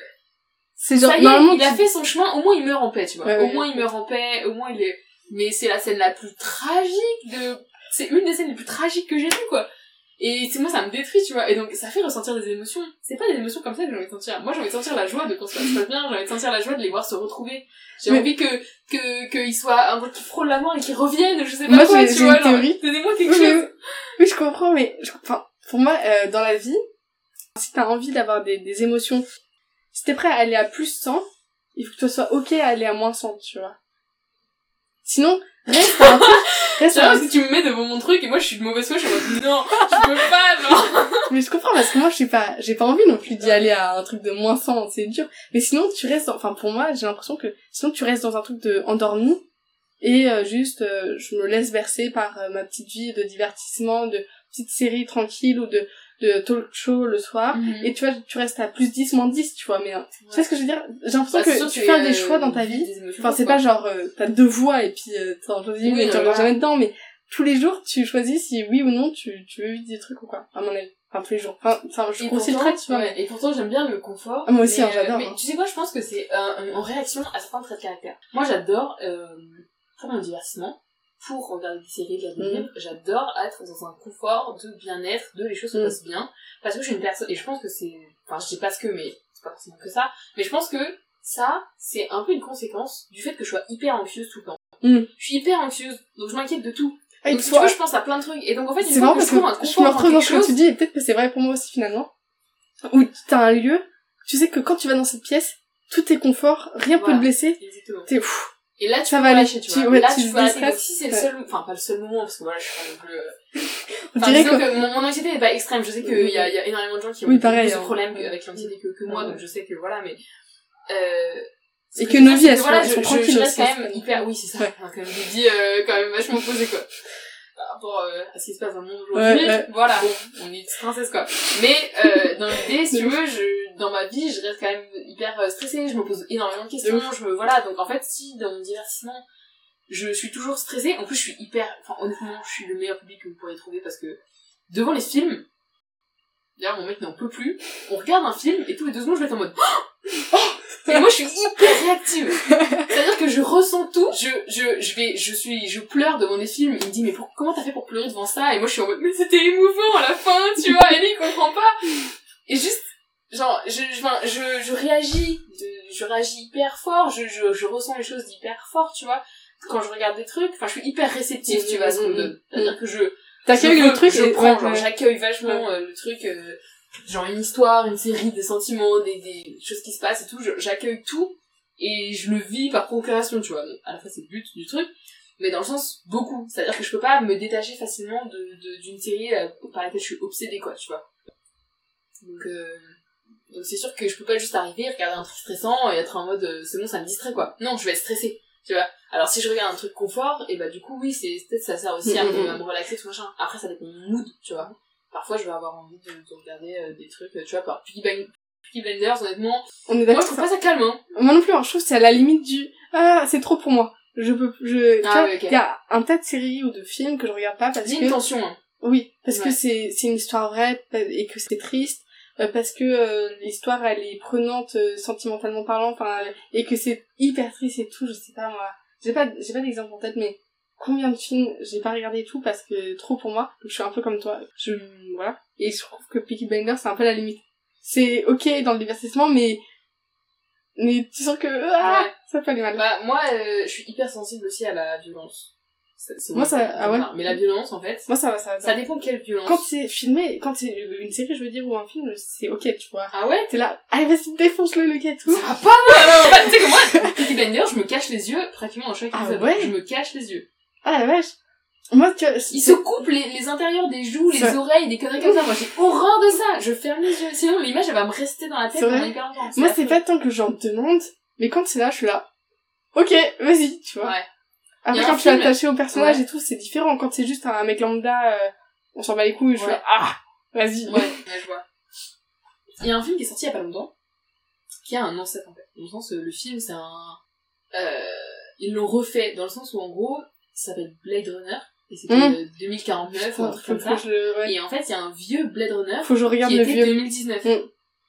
Speaker 2: c'est genre
Speaker 3: ça y est,
Speaker 2: normalement
Speaker 3: il a fait son chemin, au moins il meurt en paix, tu vois.
Speaker 2: Ouais,
Speaker 3: au moins il meurt en paix, au moins il est... Mais c'est la scène la plus tragique de... C'est une des scènes les plus tragiques que j'ai vues, quoi. Et c'est moi, ça me détruit, tu vois. Et donc, ça fait ressentir des émotions. C'est pas des émotions comme ça que j'ai envie de sentir. Moi, j'ai envie de sentir la joie de quand ça se passe bien, j'ai envie de sentir la joie de les voir se retrouver. J'ai
Speaker 2: Mais-
Speaker 3: envie que, que, qu'ils soient un peu qui frôlent la mort et qu'ils reviennent, je sais pas
Speaker 2: Moi,
Speaker 3: quoi, tu vois. Donnez-moi quelque
Speaker 2: Oui,
Speaker 3: chose.
Speaker 2: Oui, je comprends, mais je- enfin, pour moi, euh, dans la vie, si t'as envie d'avoir des, des émotions, si t'es prêt à aller à plus 100, il faut que tu sois ok à aller à moins 100, tu vois. Sinon, reste [LAUGHS] un truc, reste un
Speaker 3: parce que tu me mets devant mon truc et moi je suis de mauvaise foi, je suis en mode non, je peux pas, non. [LAUGHS]
Speaker 2: Mais je comprends parce que moi, je suis pas, j'ai pas envie non plus d'y aller à un truc de moins 100, c'est dur. Mais sinon, tu restes, dans- enfin, pour moi, j'ai l'impression que sinon tu restes dans un truc de endormi et euh, juste, euh, je me laisse bercer par euh, ma petite vie de divertissement, de petite série tranquille ou de, de talk show le soir. Et tu vois, tu restes à plus 10, moins 10, tu vois, mais euh, tu sais ce que je veux dire? J'ai l'impression
Speaker 3: Bah,
Speaker 2: que
Speaker 3: sûr,
Speaker 2: tu fais
Speaker 3: es,
Speaker 2: des
Speaker 3: euh,
Speaker 2: choix dans ta vie. Enfin, c'est pas genre, euh, t'as deux voix et puis euh, t'en choisis une
Speaker 3: Oui,
Speaker 2: et tu
Speaker 3: voilà.
Speaker 2: jamais dedans, mais tous les jours, tu choisis si oui ou non tu, tu veux vivre des trucs ou quoi, à mon avis. Enfin, tous les jours. Enfin, enfin je grossis le
Speaker 3: pourtant,
Speaker 2: trait, tu vois.
Speaker 3: ouais, et pourtant j'aime bien le confort.
Speaker 2: Ah, moi aussi, hein, j'adore,
Speaker 3: Mais
Speaker 2: hein.
Speaker 3: tu sais quoi, je pense que c'est euh, en réaction à certains traits de caractère. Moi j'adore, euh, pour mon divertissement, pour regarder des séries, lire des
Speaker 2: Mhm.
Speaker 3: livres, j'adore être dans un confort de bien-être, de les choses se
Speaker 2: Mhm.
Speaker 3: passent bien. Parce que je suis une personne, et je pense que c'est, enfin je dis pas ce que, mais c'est pas forcément que ça, mais je pense que ça, c'est un peu une conséquence du fait que je sois hyper anxieuse tout le temps.
Speaker 2: Mhm.
Speaker 3: Je suis hyper anxieuse, donc je m'inquiète de tout.
Speaker 2: Ah, et
Speaker 3: donc si tu je pense à plein de trucs. Et donc en fait,
Speaker 2: C'est marrant
Speaker 3: que
Speaker 2: parce
Speaker 3: un
Speaker 2: que je me retrouve dans ce que tu dis et peut-être que c'est vrai pour moi aussi finalement. Où t'as un lieu, tu sais que quand tu vas dans cette pièce, tout est confort, rien peut
Speaker 3: Voilà.
Speaker 2: te blesser,
Speaker 3: Exactement.
Speaker 2: t'es ouf.
Speaker 3: Et là, tu
Speaker 2: Ça
Speaker 3: peux
Speaker 2: va aller.
Speaker 3: lâcher, tu
Speaker 2: Tu-
Speaker 3: vois.
Speaker 2: ouais,
Speaker 3: là,
Speaker 2: tu
Speaker 3: tu peux arrêter. Donc, si c'est le
Speaker 2: Ouais.
Speaker 3: seul, enfin, pas le seul moment, parce que voilà, je suis pas non plus, Enfin, disons
Speaker 2: que...
Speaker 3: que mon, mon anxiété n'est pas extrême. Je sais qu'il y a, y a énormément de gens qui ont
Speaker 2: Oui, pareil,
Speaker 3: plus de
Speaker 2: hein.
Speaker 3: problèmes avec l'anxiété que, que moi,
Speaker 2: Ouais.
Speaker 3: donc je sais que voilà, mais, euh,
Speaker 2: Et
Speaker 3: je
Speaker 2: que nos vies, elles sont-
Speaker 3: voilà, je,
Speaker 2: sont
Speaker 3: je-
Speaker 2: tranquilles
Speaker 3: je reste quand même hyper, oui, c'est ça.
Speaker 2: Ouais.
Speaker 3: Enfin, quand même des vies, euh, quand même vachement posées, quoi. Par rapport euh, à ce qui se passe dans le monde
Speaker 2: Ouais,
Speaker 3: aujourd'hui.
Speaker 2: ouais.
Speaker 3: Voilà. Bon, on est princesse, quoi. Mais, euh, dans l'idée, si tu veux, je, dans ma vie, je reste quand même hyper euh, stressée, je me pose énormément de questions,
Speaker 2: De
Speaker 3: je me, voilà. Donc, en fait, si, dans mon divertissement, je suis toujours stressée. En plus, je suis hyper, enfin, honnêtement, je suis le meilleur public que vous pourriez trouver parce que devant les films, d'ailleurs, mon mec n'en peut plus, on regarde un film et tous les deux secondes, je vais être en mode, Oh et moi, je suis hyper réactive. C'est-à-dire que je ressens tout. Je, je, je vais, je suis, je pleure devant les films. Il me dit, mais pour- comment t'as fait pour pleurer devant ça? Et moi, je suis en mode, mais c'était émouvant à la fin, tu vois. Il comprend pas. Et juste, genre, je, je, je, je réagis, de- je réagis hyper fort. Je, je, je ressens les choses d'hyper fort, tu vois. Quand je regarde des trucs, enfin, je suis hyper réceptive, tu vois, à ce qu'on me donne. C'est-à-dire que je,
Speaker 2: T'accueilles le truc
Speaker 3: je prends,
Speaker 2: ouais,
Speaker 3: genre,
Speaker 2: ouais.
Speaker 3: j'accueille vachement euh, le truc, euh, genre une histoire, une série, des sentiments, des, des choses qui se passent et tout, j'accueille tout et je le vis par procuration, tu vois. À la fois c'est le but du truc, mais dans le sens beaucoup. C'est-à-dire que je peux pas me détacher facilement de de- d'une série euh, par laquelle je suis obsédée, quoi, tu vois. Donc, euh, donc c'est sûr que je peux pas juste arriver, regarder un truc stressant et être en mode euh, c'est bon, ça me distrait, quoi. Non, je vais être stressée, tu vois. Alors si je regarde un truc confort, et bah du coup oui, c'est peut-être ça sert aussi à, me,
Speaker 2: Mhm.
Speaker 3: à me relaxer tout machin. Après ça dépend de mon mood, tu vois. Parfois je vais avoir envie de, de regarder euh, des trucs, euh, tu vois, par Peaky Blind- Peaky Blinders, honnêtement.
Speaker 2: On est
Speaker 3: Moi je trouve pas ça calme, hein.
Speaker 2: Moi non plus, hein, je trouve que c'est à la limite du ah c'est trop pour moi. Je peux, je. tu
Speaker 3: Ah
Speaker 2: vois,
Speaker 3: oui,
Speaker 2: y a un tas de séries ou de films que je regarde pas parce que
Speaker 3: une tension, hein.
Speaker 2: oui, parce
Speaker 3: Ouais.
Speaker 2: que c'est c'est une histoire vraie et que c'est triste. Euh, Parce que euh, l'histoire elle est prenante euh, sentimentalement parlant, enfin et que c'est hyper triste et tout, je sais pas moi. J'ai pas j'ai pas d'exemple en tête, mais combien de films j'ai pas regardé et tout parce que trop pour moi. Donc je suis un peu comme toi. Je voilà et je trouve que Peaky Blinders c'est un peu la limite. C'est ok dans le divertissement, mais mais tu sens que ah,
Speaker 3: Ouais.
Speaker 2: ça peut aller mal.
Speaker 3: Bah, moi, euh, je suis hyper sensible aussi à la violence.
Speaker 2: Moi, ça- ah ouais.
Speaker 3: Mais la violence, en fait,
Speaker 2: Moi ça va, ça
Speaker 3: ça dépend quelle violence.
Speaker 2: Quand c'est filmé, quand c'est une série, je veux dire, ou un film, c'est ok, tu vois.
Speaker 3: Ah ouais
Speaker 2: T'es là, allez, vas-y, défonce-le, le gâteau.
Speaker 3: Ça va pas, bah, tu sais que moi, Peaky Blinders, je me cache les yeux pratiquement dans chaque
Speaker 2: Ah
Speaker 3: épisode.
Speaker 2: ouais
Speaker 3: Je me cache les yeux.
Speaker 2: Ah la vache. Moi, tu vois,
Speaker 3: Ils se coupent les, les intérieurs des joues, les oreilles, des conneries comme ça. Moi, j'ai horreur de ça. Je ferme les yeux. Sinon, l'image, elle va me rester dans la tête pendant hyper longtemps.
Speaker 2: moi, c'est pas tant que j'en demande, mais quand c'est là, je suis là. Ok, vas-y, tu vois.
Speaker 3: Ouais.
Speaker 2: Après, quand tu es attaché au personnage
Speaker 3: Ouais.
Speaker 2: et tout, c'est différent. Quand c'est juste un mec lambda, euh, on s'en bat les couilles, je suis là, ah, vas-y.
Speaker 3: Ouais, je vois. Il y a un film qui est sorti il y a pas longtemps, qui a un ancêtre, en fait. Dans le sens, euh, le film, c'est un... Euh, ils l'ont refait, dans le sens où, en gros, ça s'appelle Blade Runner, et c'était
Speaker 2: Mm.
Speaker 3: euh, 2049 ou un truc comme ça.
Speaker 2: ouais.
Speaker 3: Et en fait, il y a un vieux Blade Runner
Speaker 2: Faut que je regarde
Speaker 3: qui
Speaker 2: le
Speaker 3: était
Speaker 2: vieux.
Speaker 3: 2019.
Speaker 2: Mm.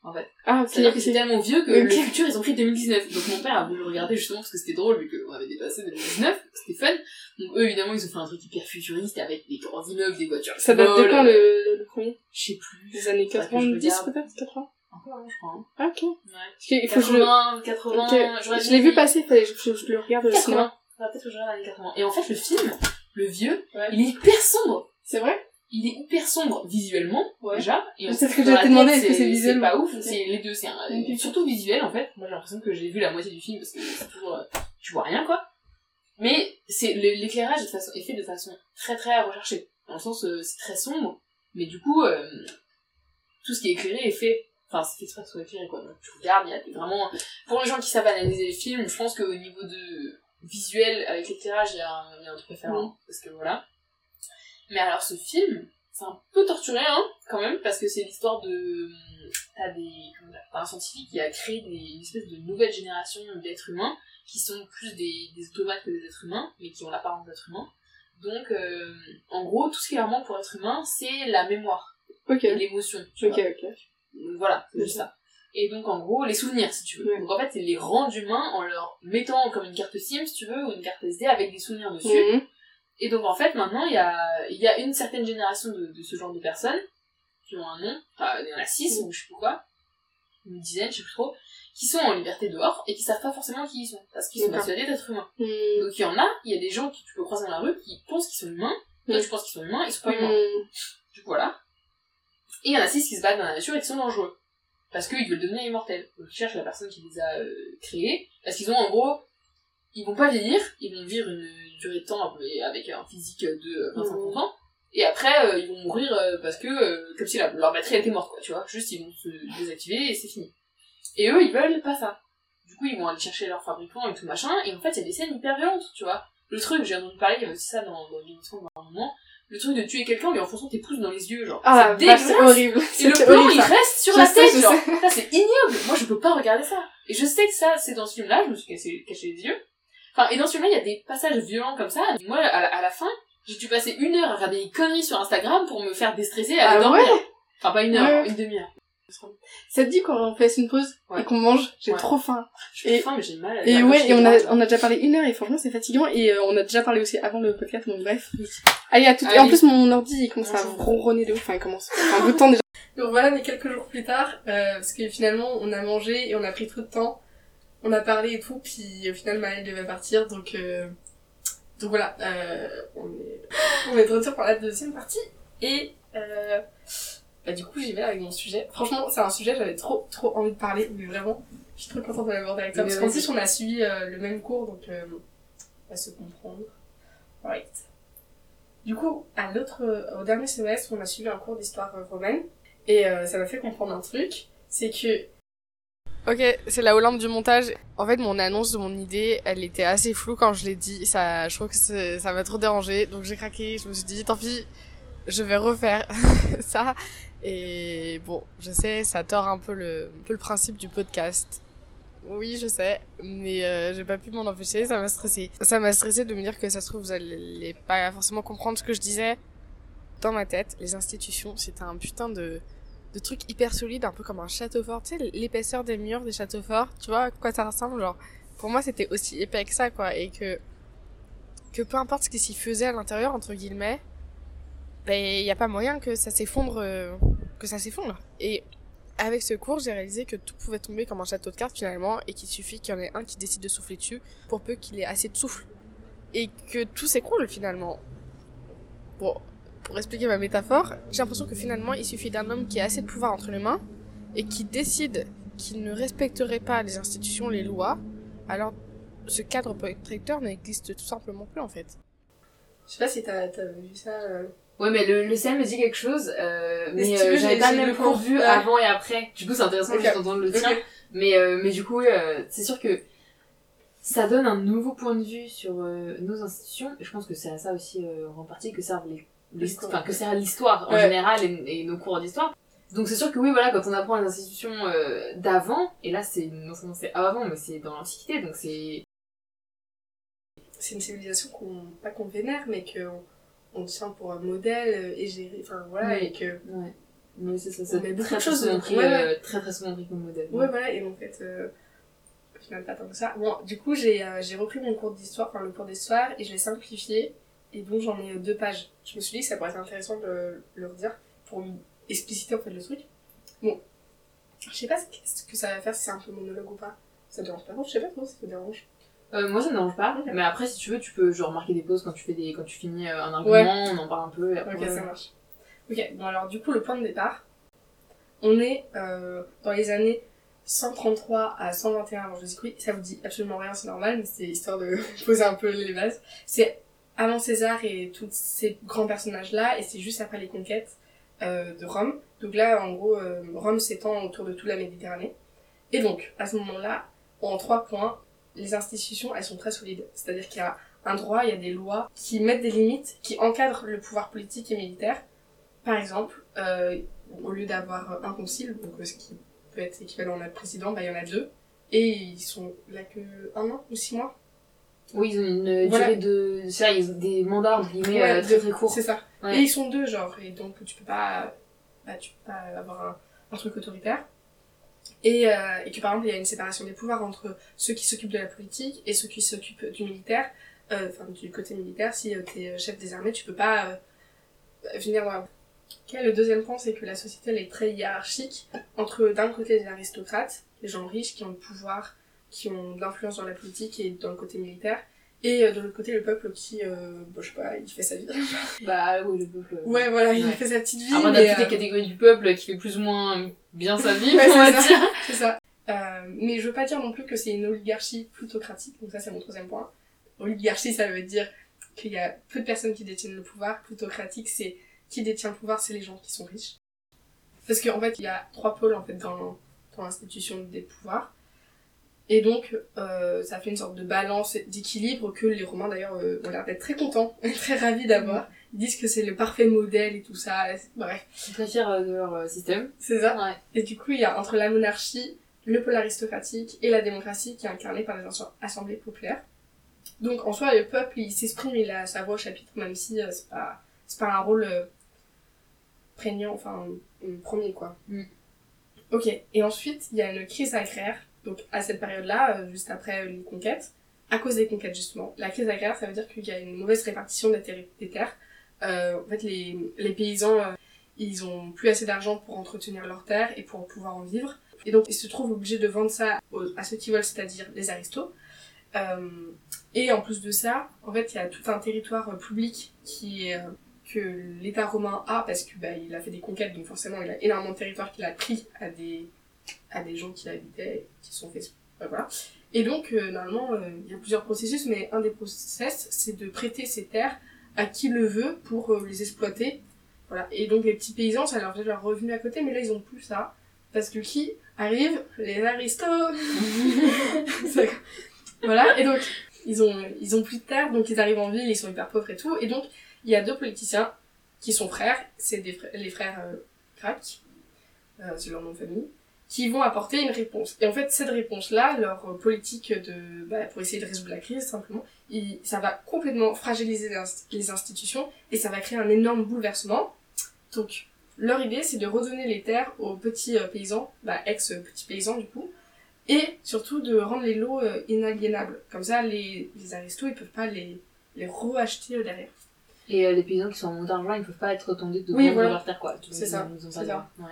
Speaker 3: En fait.
Speaker 2: Ah,
Speaker 3: que c'est tellement vieux que
Speaker 2: Ok.
Speaker 3: le futur, ils ont pris 2019. Donc mon père a voulu le regarder justement parce que c'était drôle vu qu'on avait dépassé 2019, c'était fun. Donc eux, évidemment, ils ont fait un truc hyper futuriste avec des grands immeubles, des voitures.
Speaker 2: Ça date de quand, le, le premier?
Speaker 3: Je sais plus.
Speaker 2: Des années
Speaker 3: Faudrait que je
Speaker 2: 90,
Speaker 3: regarde.
Speaker 2: peut-être? 80?
Speaker 3: Un peu avant, je crois. Hein.
Speaker 2: Ah, ok.
Speaker 3: Ouais.
Speaker 2: Qu'il faut que je le,
Speaker 3: 80, 80,
Speaker 2: Ok,
Speaker 3: j'aurais
Speaker 2: je l'ai vu passer, fallait que je, je le regarde au
Speaker 3: 80.
Speaker 2: cinéma.
Speaker 3: Peut-être que je regarde les 80. Et en fait, le film, le vieux,
Speaker 2: Ouais.
Speaker 3: il est hyper sombre.
Speaker 2: C'est vrai?
Speaker 3: Il est hyper sombre visuellement,
Speaker 2: Ouais.
Speaker 3: déjà. Et
Speaker 2: C'est ce que j'allais
Speaker 3: la
Speaker 2: te demander, est-ce que c'est visuel
Speaker 3: pas
Speaker 2: ou-
Speaker 3: ouf, c'est les deux. C'est
Speaker 2: Ok.
Speaker 3: surtout visuel, en fait. Moi, j'ai l'impression que j'ai vu la moitié du film parce que c'est toujours, euh, tu vois rien, quoi. Mais c'est, l'éclairage est, de façon, est fait de façon très très recherchée. Dans le sens, euh, c'est très sombre. Mais du coup, euh, tout ce qui est éclairé est fait enfin c'est fait exprès que soit éclairé quoi donc tu regardes il y a vraiment pour les gens qui savent analyser les films je pense qu'au niveau de visuel avec l'éclairage il y, a un- il y a un truc à faire hein, parce que voilà mais alors ce film c'est un peu torturé hein quand même parce que c'est l'histoire de t'as des t'as un scientifique qui a créé des une espèce de nouvelle génération d'êtres humains qui sont plus des, des automates que des êtres humains mais qui ont l'apparence d'êtres humains Donc, euh, en gros, tout ce qui leur manque pour être humain, c'est la mémoire
Speaker 2: Ok.
Speaker 3: et l'émotion.
Speaker 2: Ok,
Speaker 3: vois.
Speaker 2: ok.
Speaker 3: Donc, voilà, c'est juste ça. Et donc, en gros, les souvenirs, si tu veux.
Speaker 2: Ouais.
Speaker 3: Donc, en fait, c'est les rendre humains en leur mettant comme une carte SIM, si tu veux, ou une carte SD avec des souvenirs dessus.
Speaker 2: Mhm.
Speaker 3: Et donc, en fait, maintenant, il y a, il y a une certaine génération de, de ce genre de personnes qui ont un nom. Enfin, il y en a six, ou je sais plus quoi. Une dizaine, je sais plus trop. Qui sont en liberté dehors et qui savent pas forcément qui ils sont. Parce qu'ils sont persuadés d'être humains.
Speaker 2: Mhm.
Speaker 3: Donc il y en a, il y a des gens que tu peux croiser dans la rue qui pensent qu'ils sont humains, toi
Speaker 2: Mm.
Speaker 3: tu penses qu'ils sont humains, ils sont pas humains.
Speaker 2: Mhm.
Speaker 3: Du coup voilà. Et il y en a six qui se battent dans la nature et qui sont dangereux. Parce qu'ils veulent devenir immortels. Donc ils cherchent la personne qui les a euh, créés. Parce qu'ils ont en gros, ils vont pas vieillir, ils vont vivre une durée de temps avec un physique de 25 ans. Et après, euh, ils vont mourir euh, parce que, euh, comme si la- leur batterie était morte, quoi, tu vois. Juste, ils vont se désactiver et c'est fini. Et eux, ils veulent pas ça. Du coup, ils vont aller chercher leur fabricant et tout machin, et en fait, il y a des scènes hyper violentes, tu vois. Le truc, j'ai entendu parler, il y avait aussi ça dans, dans Thrones à un moment, le truc de tuer quelqu'un en lui enfonçant tes pouces dans les yeux, genre.
Speaker 2: Ah,
Speaker 3: c'est
Speaker 2: c'est
Speaker 3: dégueulasse.
Speaker 2: horrible.
Speaker 3: Et le plan,
Speaker 2: horrible,
Speaker 3: il reste sur
Speaker 2: Je
Speaker 3: la tête, genre. Ça, c'est ignoble. Moi, je peux pas regarder ça. Et je sais que ça, c'est dans ce film-là, je me suis cassé, caché les yeux. Enfin, et dans ce film-là, il y a des passages violents comme ça. Moi, à la, à la fin, j'ai dû passer une heure à regarder des conneries sur Instagram pour me faire déstresser et aller
Speaker 2: Ah
Speaker 3: dormir.
Speaker 2: ouais
Speaker 3: Enfin, pas une heure,
Speaker 2: Ouais.
Speaker 3: une demi-heure.
Speaker 2: Ça te dit qu'on fasse une pause
Speaker 3: Ouais.
Speaker 2: et qu'on mange J'ai
Speaker 3: Ouais.
Speaker 2: trop faim.
Speaker 3: J'ai
Speaker 2: Et-
Speaker 3: faim, mais j'ai mal. à
Speaker 2: Et
Speaker 3: la
Speaker 2: ouais, et on a,
Speaker 3: là.
Speaker 2: on a déjà parlé une heure et franchement c'est fatigant et euh, on a déjà parlé aussi avant le podcast donc bref. Allez à tout. Et
Speaker 3: Allez.
Speaker 2: en plus mon ordi il commence à ronronner de ouf, enfin il commence. Enfin, un bout de temps déjà. Donc voilà mais quelques jours plus tard euh, parce que finalement on a mangé et on a pris trop de temps. On a parlé et tout puis au final Maëlle devait partir donc euh, donc voilà euh, on est on est de retour pour la deuxième partie et euh, bah du coup j'y vais avec mon sujet. Franchement c'est un sujet j'avais trop trop envie de parler mais vraiment je suis trop contente de l'aborder avec toi parce qu'en plus on a suivi euh, le même cours donc euh, on va se comprendre. Right. Du coup, à l'autre, euh, au dernier semestre, on a suivi un cours d'histoire euh, romaine et euh, ça m'a fait comprendre un truc, c'est que Ok, c'est la Olympe du montage. En fait, mon annonce de mon idée, elle était assez floue quand je l'ai dit. Ça, je trouve que ça m'a trop dérangé. Donc j'ai craqué. Je me suis dit, tant pis, je vais refaire [LAUGHS] ça. Et bon, je sais, ça tord un peu le, un peu le principe du podcast. Oui, je sais, mais euh, j'ai pas pu m'en empêcher. Ça m'a stressé. Ça m'a stressé de me dire que ça se trouve vous allez pas forcément comprendre ce que je disais. Dans ma tête, les institutions, c'était un putain de de trucs hyper solides, un peu comme un château fort. Tu sais, l'épaisseur des murs des châteaux forts, tu vois à quoi ça ressemble Genre, pour moi, c'était aussi épais que ça, quoi. Et que, que peu importe ce qui s'y faisait à l'intérieur, entre guillemets, ben, il y a pas moyen que ça s'effondre, euh, que ça s'effondre. Et avec ce cours, j'ai réalisé que tout pouvait tomber comme un château de cartes finalement, et qu'il suffit qu'il y en ait un qui décide de souffler dessus, pour peu qu'il ait assez de souffle. Et que tout s'écroule finalement. Bon, pour expliquer ma métaphore, j'ai l'impression que finalement, il suffit d'un homme qui a assez de pouvoir entre les mains et qui décide qu'il ne respecterait pas les institutions, les lois, alors ce cadre protecteur n'existe tout simplement plus en fait. Je sais pas si t'as vu ça. euh.
Speaker 3: Ouais, mais le, le CM me dit quelque chose, euh,
Speaker 2: Mais
Speaker 3: euh, j'avais
Speaker 2: j'ai-
Speaker 3: pas même point
Speaker 2: cours.
Speaker 3: de vue
Speaker 2: Ouais.
Speaker 3: avant et après. Du coup, c'est intéressant
Speaker 2: Ok.
Speaker 3: juste d'entendre le tien. Mais, euh, mais du coup, euh, c'est sûr que ça donne un nouveau point de vue sur euh, nos institutions. Et je pense que c'est à ça aussi, euh, en partie, que servent les. Enfin, que sert l'histoire en
Speaker 2: Ouais.
Speaker 3: général et, et nos cours d'histoire. Donc c'est sûr que oui, voilà, quand on apprend les institutions euh, d'avant, et là c'est non seulement c'est avant, mais c'est dans l'Antiquité, donc c'est
Speaker 2: C'est une civilisation qu'on pas qu'on vénère, mais qu'on on tient pour un modèle euh, et gérer. Enfin voilà,
Speaker 3: Oui.
Speaker 2: et que.
Speaker 3: ouais, mais c'est ça,
Speaker 2: On
Speaker 3: c'est
Speaker 2: met beaucoup
Speaker 3: très,
Speaker 2: de
Speaker 3: souvent
Speaker 2: dedans.
Speaker 3: pris,
Speaker 2: Ouais,
Speaker 3: euh, très très souvent pris comme modèle.
Speaker 2: Ouais, voilà, et en fait, euh, au final, pas tant que ça. Bon, du coup, j'ai euh, j'ai repris mon cours d'histoire, enfin le cours d'histoire, et je l'ai simplifié, et donc j'en ai euh, deux pages. Je me suis dit que ça pourrait être intéressant de le, le redire pour expliciter en fait le truc. Bon, je sais pas ce que- ça va faire, si c'est un peu monologue ou pas. Ça te dérange pas? Trop Je sais pas trop si ça te dérange.
Speaker 3: Euh, moi ça me dérange pas, mais après si tu veux tu peux genre marquer des pauses quand tu fais des quand tu finis euh, un argument, on en parle un peu et après.
Speaker 2: Ok, ça marche. Ok, bon alors du coup, le point de départ, on est euh, dans les années 133 à 121 avant Jésus-Christ. Ça vous dit absolument rien, c'est normal, mais c'est histoire de [LAUGHS] poser un peu les bases. C'est avant César et tous ces grands personnages-là, et c'est juste après les conquêtes euh, de Rome. Donc là, en gros, euh, Rome s'étend autour de toute la Méditerranée. Et donc, à ce moment-là, en trois points, les institutions, elles sont très solides. C'est-à-dire qu'il y a un droit, il y a des lois qui mettent des limites, qui encadrent le pouvoir politique et militaire. Par exemple, euh, au lieu d'avoir un concile, donc euh, ce qui peut être équivalent à notre président, bah, il y en a deux. Et ils sont là que un an ou six mois?
Speaker 3: Oui, ils ont une durée de. Ça, ils ont des mandats, entre guillemets,
Speaker 2: Ouais,
Speaker 3: euh, très très courts.
Speaker 2: C'est ça.
Speaker 3: Ouais.
Speaker 2: Et ils sont deux, genre, et donc tu peux pas, bah, tu peux pas avoir un, un truc autoritaire. Et, euh, et que par exemple, il y a une séparation des pouvoirs entre ceux qui s'occupent de la politique et ceux qui s'occupent du militaire, euh, enfin du côté militaire. Si tu t'es chef des armées, tu peux pas euh, venir dans le deuxième point, c'est que la société elle est très hiérarchique entre d'un côté les aristocrates, les gens riches qui ont le pouvoir, qui ont de l'influence dans la politique et dans le côté militaire, et euh, de l'autre côté le peuple qui, euh, bon, je sais pas, il fait sa vie. [LAUGHS]
Speaker 3: Bah oui, le peuple.
Speaker 2: Ouais, voilà, il
Speaker 3: Ouais.
Speaker 2: fait sa petite vie.
Speaker 3: Après, on a toutes
Speaker 2: euh,
Speaker 3: les catégories du peuple qui fait plus ou moins bien sa vie, [LAUGHS]
Speaker 2: Ouais,
Speaker 3: on va
Speaker 2: ça.
Speaker 3: dire.
Speaker 2: C'est ça. Euh, mais je veux pas dire non plus que c'est une oligarchie plutocratique, donc ça c'est mon troisième point. Oligarchie, ça veut dire qu'il y a peu de personnes qui détiennent le pouvoir. Plutocratique, c'est qui détient le pouvoir, c'est les gens qui sont riches. Parce qu'en fait, il y a trois pôles en fait dans, dans l'institution des pouvoirs. Et donc, euh, ça fait une sorte de balance, d'équilibre que les Romains d'ailleurs euh, ont l'air d'être très contents, [LAUGHS] très ravis d'avoir. Ils disent que c'est le parfait modèle et tout ça. Bref,
Speaker 3: Je suis très fière euh, de leur système.
Speaker 2: c'est ça.
Speaker 3: Ouais.
Speaker 2: Et du coup, il y a entre la monarchie, le pôle aristocratique et la démocratie qui est incarnée par les assemb- assemblées populaires. Donc en soi, le peuple, il s'exprime, il a sa voix au chapitre, même si euh, c'est pas, pas un rôle prégnant, enfin, premier quoi.
Speaker 3: Mm.
Speaker 2: Ok, et ensuite, il y a une crise agraire, donc à cette période-là, euh, juste après les conquêtes, à cause des conquêtes justement. La crise agraire, ça veut dire qu'il y a une mauvaise répartition des, terres. Euh, en fait, les, les paysans, euh, ils ont plus assez d'argent pour entretenir leurs terres et pour pouvoir en vivre. Et donc, ils se trouvent obligés de vendre ça à ceux qui veulent, c'est-à-dire les aristos. Et en plus de ça, en fait, il y a tout un territoire public qui que l'État romain a parce que bah, il a fait des conquêtes, donc forcément, il a énormément de territoire qu'il a pris à des à des gens qui l'habitaient, qui sont fait voilà. Et donc, euh, normalement, euh, il y a plusieurs processus, mais un des process, c'est de prêter ces terres à qui le veut pour euh, les exploiter. Voilà. Et donc, les petits paysans, ça leur fait leur revenu à côté, mais là, ils ont plus ça. Parce que qui arrive? Les aristos [LAUGHS] Voilà. Et donc, ils ont, ils ont plus de terre, donc ils arrivent en ville, ils sont hyper pauvres et tout. Et donc, il y a deux politiciens qui sont frères, c'est les frères euh, euh, c'est leur nom de famille, qui vont apporter une réponse. Et en fait, cette réponse-là, leur euh, politique de, bah, pour essayer de résoudre la crise, simplement, il- ça va complètement fragiliser les, inst- les institutions et ça va créer un énorme bouleversement. Donc, leur idée, c'est de redonner les terres aux petits euh, paysans, bah, ex-petits paysans du coup, et surtout de rendre les lots euh, inaliénables. Comme ça, les, les aristos, ils peuvent pas les, les re-acheter derrière.
Speaker 3: Et euh, les paysans qui sont en montant d'argent, ils peuvent pas être tendus de
Speaker 2: Oui,
Speaker 3: vendre
Speaker 2: voilà.
Speaker 3: leur terre, quoi.
Speaker 2: C'est ça,
Speaker 3: ils ont pas
Speaker 2: ça.
Speaker 3: Ouais.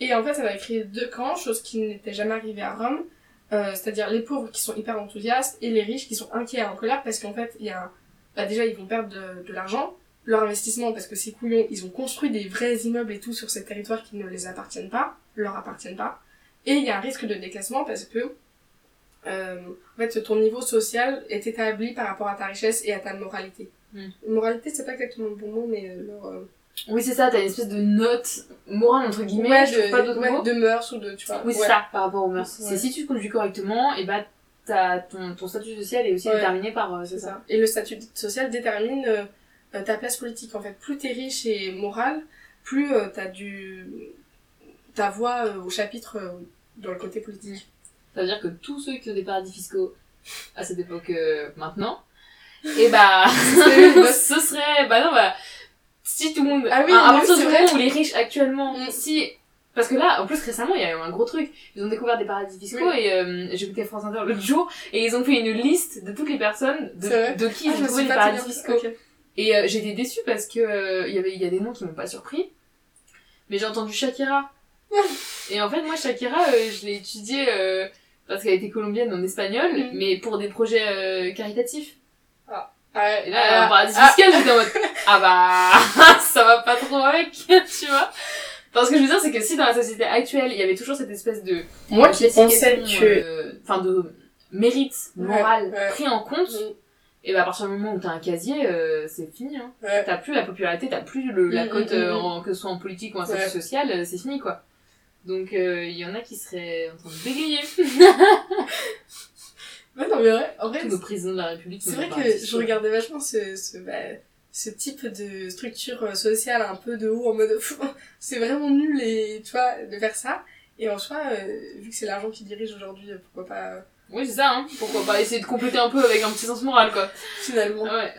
Speaker 2: Et en fait, ça va créer deux camps, chose qui n'était jamais arrivée à Rome. Euh, c'est-à-dire les pauvres qui sont hyper enthousiastes et les riches qui sont inquiets et en colère parce qu'en fait, il y a, bah déjà, ils vont perdre de, de l'argent, leur investissement parce que ces couillons, ils ont construit des vrais immeubles et tout sur ces territoires qui ne les appartiennent pas, leur appartiennent pas. Et il y a un risque de déclassement parce que, euh, en fait, ton niveau social est établi par rapport à ta richesse et à ta moralité.
Speaker 3: Mm.
Speaker 2: Moralité, c'est pas exactement le bon mot, mais euh, leur, euh,
Speaker 3: Oui, c'est ça, t'as une espèce de note morale, entre guillemets,
Speaker 2: ouais,
Speaker 3: je trouve
Speaker 2: de,
Speaker 3: pas d'autres
Speaker 2: ouais,
Speaker 3: mots.
Speaker 2: de mœurs ou de, tu vois.
Speaker 3: Oui, c'est
Speaker 2: ouais.
Speaker 3: ça, par rapport aux mœurs. C'est si tu te conduis correctement, et bah, t'as ton, ton statut social est aussi déterminé par, euh,
Speaker 2: C'est ça. Et le statut social détermine euh, ta place politique. En fait, plus t'es riche et moral, plus euh, t'as du ta voix euh, au chapitre dans le côté politique.
Speaker 3: Ça veut dire que tous ceux qui ont des paradis fiscaux à cette époque maintenant, et bah, [LAUGHS]
Speaker 2: les boss. [LAUGHS]
Speaker 3: ce serait, bah non, bah, si tout le monde,
Speaker 2: Ah oui,
Speaker 3: à, à partir du moment où les riches actuellement,
Speaker 2: Mm.
Speaker 3: si, parce que là, en plus récemment, il y a eu un gros truc, ils ont découvert des paradis fiscaux
Speaker 2: Oui.
Speaker 3: et euh, écouté France Inter l'autre jour et ils ont fait une liste de toutes les personnes de, qui
Speaker 2: Ah,
Speaker 3: ils ont trouvé
Speaker 2: pas
Speaker 3: paradis fiscaux. Et euh, j'étais déçue parce que euh, il y avait il y a des noms qui m'ont pas surpris. Mais j'ai entendu Shakira. [LAUGHS] et en fait moi Shakira euh, je l'ai étudiée euh, parce qu'elle était colombienne en espagnol
Speaker 2: Mm.
Speaker 3: mais pour des projets euh, caritatifs.
Speaker 2: Ah,
Speaker 3: Et là
Speaker 2: ah,
Speaker 3: en paradis
Speaker 2: ah,
Speaker 3: fiscal j'étais en mode [LAUGHS] ah bah [LAUGHS] ça va pas trop avec, [LAUGHS] tu vois. Parce que je veux dire c'est que si dans la société actuelle il y avait toujours cette espèce de
Speaker 2: Moi qui pensais que
Speaker 3: euh, enfin de mérite moral
Speaker 2: Ouais, ouais.
Speaker 3: pris en compte
Speaker 2: Mm,
Speaker 3: et bah à partir du moment où t'as un casier euh, c'est fini hein
Speaker 2: ouais.
Speaker 3: t'as plus la popularité, t'as plus le, la
Speaker 2: Mm,
Speaker 3: cote,
Speaker 2: mm,
Speaker 3: euh,
Speaker 2: mm.
Speaker 3: en- que ce soit en politique ou en statut
Speaker 2: Ouais.
Speaker 3: social, euh, c'est fini quoi. Donc euh, il y en a qui seraient en train de bégayer.
Speaker 2: Ouais, non, mais ouais, en vrai,
Speaker 3: Tous nos de la République.
Speaker 2: c'est vrai que je regardais vachement ce, ce, bah, ce type de structure euh, sociale un peu de haut en mode [LAUGHS] c'est vraiment nul et tu vois de faire ça et en soi euh, vu que c'est l'argent qui dirige aujourd'hui euh, pourquoi pas euh,
Speaker 3: Oui, c'est ça, hein. Pourquoi pas essayer de compléter un peu avec un petit sens moral, quoi.
Speaker 2: Finalement.
Speaker 3: Ouais.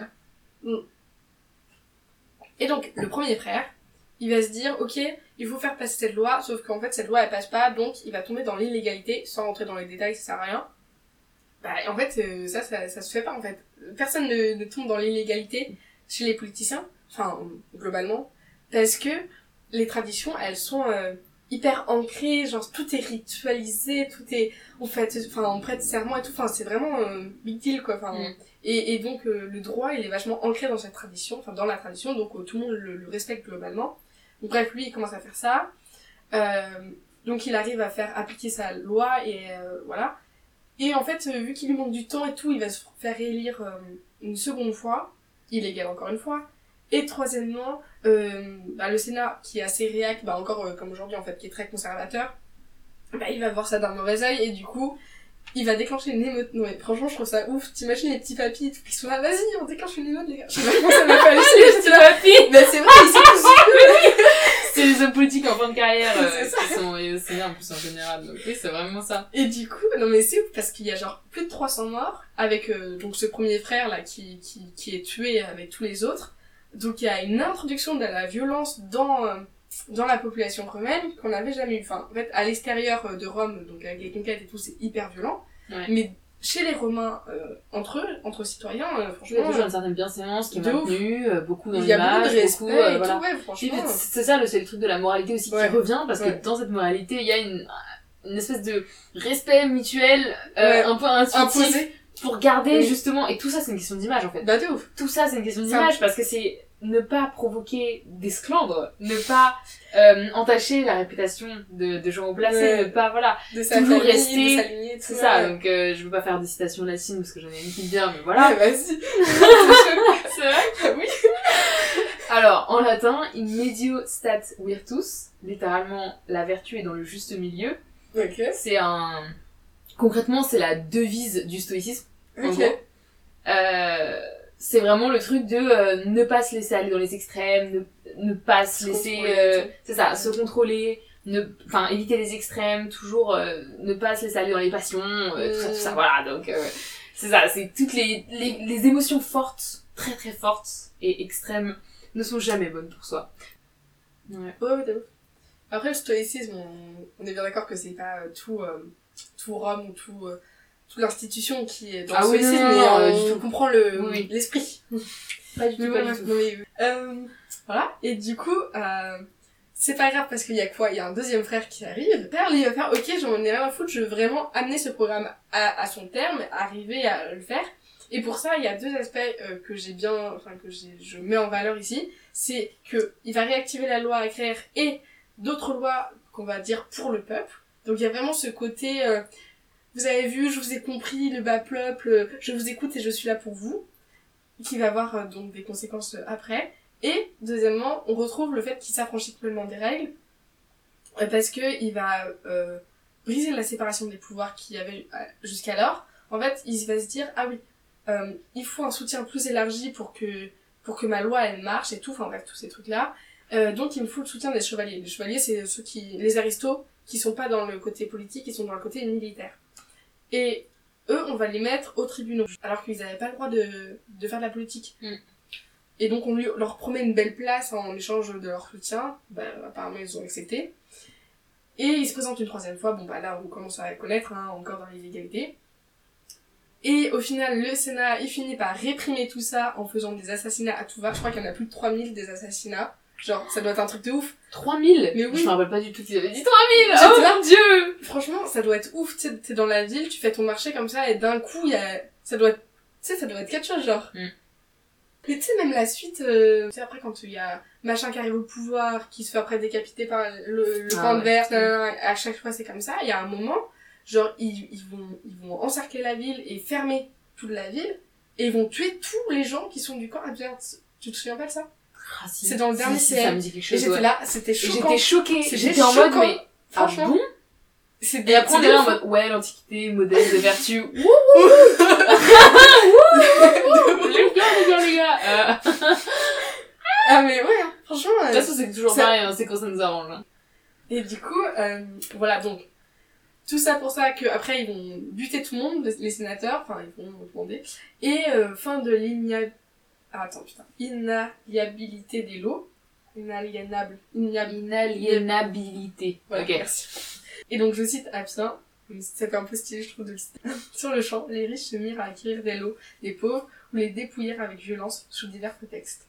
Speaker 2: Et donc, le premier frère, il va se dire, ok, il faut faire passer cette loi, sauf qu'en fait, cette loi, elle passe pas, donc il va tomber dans l'illégalité, sans rentrer dans les détails, ça sert à rien. Bah, en fait, euh, ça, ça, ça se fait pas, en fait. Personne ne, ne tombe dans l'illégalité chez les politiciens, enfin, globalement, parce que les traditions, elles sont euh, hyper ancrées, genre, tout est ritualisé, tout est, on fait, enfin, on prête serment et tout, enfin, c'est vraiment euh, big deal, quoi, enfin,
Speaker 3: Mm.
Speaker 2: et, et donc, euh, le droit, il est vachement ancré dans cette tradition, enfin, dans la tradition, donc euh, tout le monde le, le respecte globalement. Donc, bref, lui, il commence à faire ça. Euh, donc, il arrive à faire appliquer sa loi, et euh, voilà. Et en fait, euh, vu qu'il lui manque du temps et tout, il va se faire élire euh, une seconde fois, illégal encore une fois. Et troisièmement, euh, bah, le Sénat, qui est assez réac, bah, encore euh, comme aujourd'hui en fait, qui est très conservateur, bah, il va voir ça d'un mauvais œil et du coup, il va déclencher une émeute. Non, mais franchement, je trouve ça ouf. T'imagines les petits papis et tout qui sont là, vas-y, on déclenche une émeute, les gars. Je sais pas comment ça m'a fait halluciner, j'étais là. Bah, c'est vrai, ils sont tous [LAUGHS]
Speaker 3: C'est les hommes politiques en fin de carrière [LAUGHS] euh,
Speaker 2: C'est ça.
Speaker 3: qui sont au Sénat en plus en général. Donc oui, c'est vraiment ça.
Speaker 2: Et du coup, non mais c'est ouf parce qu'il y a genre plus de 300 morts avec euh, donc ce premier frère là qui, qui, qui est tué avec tous les autres. Donc il y a une introduction de la violence dans euh, dans la population romaine qu'on n'avait jamais eu. Enfin, en fait, à l'extérieur euh, de Rome, donc avec les conquêtes et tout, c'est hyper violent.
Speaker 3: Ouais.
Speaker 2: Mais chez les Romains, euh, entre eux, entre citoyens, euh,
Speaker 3: Il y a
Speaker 2: franchement,
Speaker 3: toujours une certaine bienséance qui est maintenue, euh, beaucoup dans
Speaker 2: il y a beaucoup de respect
Speaker 3: beaucoup, euh,
Speaker 2: et
Speaker 3: voilà.
Speaker 2: tout, ouais,
Speaker 3: Puis,
Speaker 2: franchement.
Speaker 3: c'est ça, le- c'est le truc de la moralité aussi
Speaker 2: Ouais.
Speaker 3: qui revient, parce
Speaker 2: Ouais.
Speaker 3: que dans cette moralité, il y a une, une espèce de respect mutuel, euh, un peu intuitif,
Speaker 2: Imposé.
Speaker 3: pour garder
Speaker 2: Oui.
Speaker 3: justement, et tout ça c'est une question d'image en fait.
Speaker 2: Bah de ouf.
Speaker 3: Tout ça c'est une question d'image, parce que c'est ne pas provoquer des sclandres, ne pas euh, entacher la réputation de, de gens au placé,
Speaker 2: Ouais.
Speaker 3: pas, voilà.
Speaker 2: De sa
Speaker 3: Toujours
Speaker 2: famille,
Speaker 3: rester-. C'est ça,
Speaker 2: ouais.
Speaker 3: donc euh, je veux pas faire des citations latines parce que j'en ai une qui vient, mais voilà.
Speaker 2: Ouais, vas-y. [LAUGHS]
Speaker 3: C'est vrai
Speaker 2: Ah oui. [LAUGHS]
Speaker 3: Alors, en latin, in medio stat virtus, littéralement, la vertu est dans le juste milieu.
Speaker 2: Ok.
Speaker 3: C'est un... Concrètement, c'est la devise du stoïcisme, en
Speaker 2: Ok.
Speaker 3: gros. Euh, c'est vraiment le truc de euh, ne pas se laisser aller dans les extrêmes, ne, ne pas se
Speaker 2: Se
Speaker 3: laisser... euh, c'est ça, se contrôler, ne, enfin, éviter les extrêmes, toujours euh, ne pas se laisser aller dans les passions, tout ça, tout ça,
Speaker 2: Mm.
Speaker 3: voilà. Donc, c'est ça, c'est toutes les, les, les émotions fortes, très très fortes et extrêmes ne sont jamais bonnes pour soi. Ouais.
Speaker 2: Ouais, ouais. Après, le stoïcisme, on, on est bien d'accord que c'est pas tout, tout Rome ou tout, toute l'institution qui est dans
Speaker 3: Ah
Speaker 2: le
Speaker 3: oui, non,
Speaker 2: mais euh,
Speaker 3: du
Speaker 2: on
Speaker 3: tout.
Speaker 2: comprend le,
Speaker 3: Oui,
Speaker 2: l'esprit. [LAUGHS]
Speaker 3: Pas du tout, pas
Speaker 2: voilà,
Speaker 3: du tout.
Speaker 2: non, mais, euh, voilà. Et du coup, euh, c'est pas grave parce qu'il y a quoi? Il y a un deuxième frère qui arrive. Le père, lui, il va faire, ok, j'en ai rien à foutre, je veux vraiment amener ce programme à, à son terme, arriver à le faire. Et pour ça, il y a deux aspects euh, que j'ai bien, enfin, que je mets en valeur ici. C'est que il va réactiver la loi agraire et d'autres lois qu'on va dire pour le peuple. Donc il y a vraiment ce côté, euh, vous avez vu, je vous ai compris, le bas peuple, euh, je vous écoute et je suis là pour vous, qui va avoir euh, donc des conséquences euh, après. Et deuxièmement, on retrouve le fait qu'il s'affranchit complètement des règles, parce que il va briser la séparation des pouvoirs qu'il y avait jusqu'alors. En fait, il va se dire, ah oui, il faut un soutien plus élargi pour que pour que ma loi elle marche et tout, enfin bref, tous ces trucs-là. Euh, donc il me faut le soutien des chevaliers. Les chevaliers, c'est ceux qui, les aristos, qui sont pas dans le côté politique, ils sont dans le côté militaire. Et eux, on va les mettre aux tribunaux, alors qu'ils n'avaient pas le droit de, de faire de la politique.
Speaker 3: Mm.
Speaker 2: Et donc on lui, leur promet une belle place en échange de leur soutien. Bah, apparemment, ils ont accepté. Et ils se présentent une troisième fois. Bon, bah là, on commence à connaître, hein, encore dans l'illégalité. Et au final, le Sénat, il finit par réprimer tout ça en faisant des assassinats à tout va. Je crois qu'il y en a plus de 3000 des assassinats. Genre, ça doit être un truc de ouf.
Speaker 3: 3000
Speaker 2: Mais oui.
Speaker 3: Je me rappelle pas du tout qu'ils avaient dit 3000
Speaker 2: J'étais
Speaker 3: Oh mon dieu
Speaker 2: Franchement, ça doit être ouf. Tu sais, t'es dans la ville, tu fais ton marché comme ça, et d'un coup, il y a... Ça doit être... Tu sais, ça doit être quelque chose, genre.
Speaker 3: Mm.
Speaker 2: Mais tu sais, même la suite, euh, tu sais, après, quand il y a machin qui arrive au pouvoir, qui se fait après décapiter par le, le
Speaker 3: Ah
Speaker 2: camp de nanana, à chaque fois, c'est comme ça. Il y a un moment, genre, ils, ils, vont, ils vont encercler la ville et fermer toute la ville, et ils vont tuer tous les gens qui sont du camp adverse. Tu te souviens pas de ça?
Speaker 3: Ah, si.
Speaker 2: C'est dans le dernier
Speaker 3: si,
Speaker 2: CM.
Speaker 3: ça me dit quelque
Speaker 2: Et
Speaker 3: chose,
Speaker 2: j'étais
Speaker 3: ouais.
Speaker 2: là, c'était
Speaker 3: Et
Speaker 2: choquant.
Speaker 3: J'étais choquée, j'étais en mode mais... Ah
Speaker 2: Franchement,
Speaker 3: bon
Speaker 2: c'est
Speaker 3: Et après on est là en mode ouais l'antiquité, modèle de vertu. [LAUGHS] Wouh les gars, les gars, les gars euh...
Speaker 2: Ah mais ouais, hein, franchement.
Speaker 3: De toute façon c'est toujours pareil, hein, c'est quand ça nous arrange. hein.
Speaker 2: Et du coup, euh, voilà, donc, Tout ça pour ça qu'après ils vont buter tout le monde, les sénateurs, enfin ils vont demander. Et euh, fin de l'inia... Ah, attends, putain. Inaliabilité des lots. Inaliénable.
Speaker 3: Inaliénabilité.
Speaker 2: Voilà,
Speaker 3: ok.
Speaker 2: merci. Et donc je cite Absin, ça fait un peu stylé je trouve de le citer. [LAUGHS] Sur le champ, les riches se mirent à acquérir des lots des pauvres ou les dépouillèrent avec violence sous divers prétextes.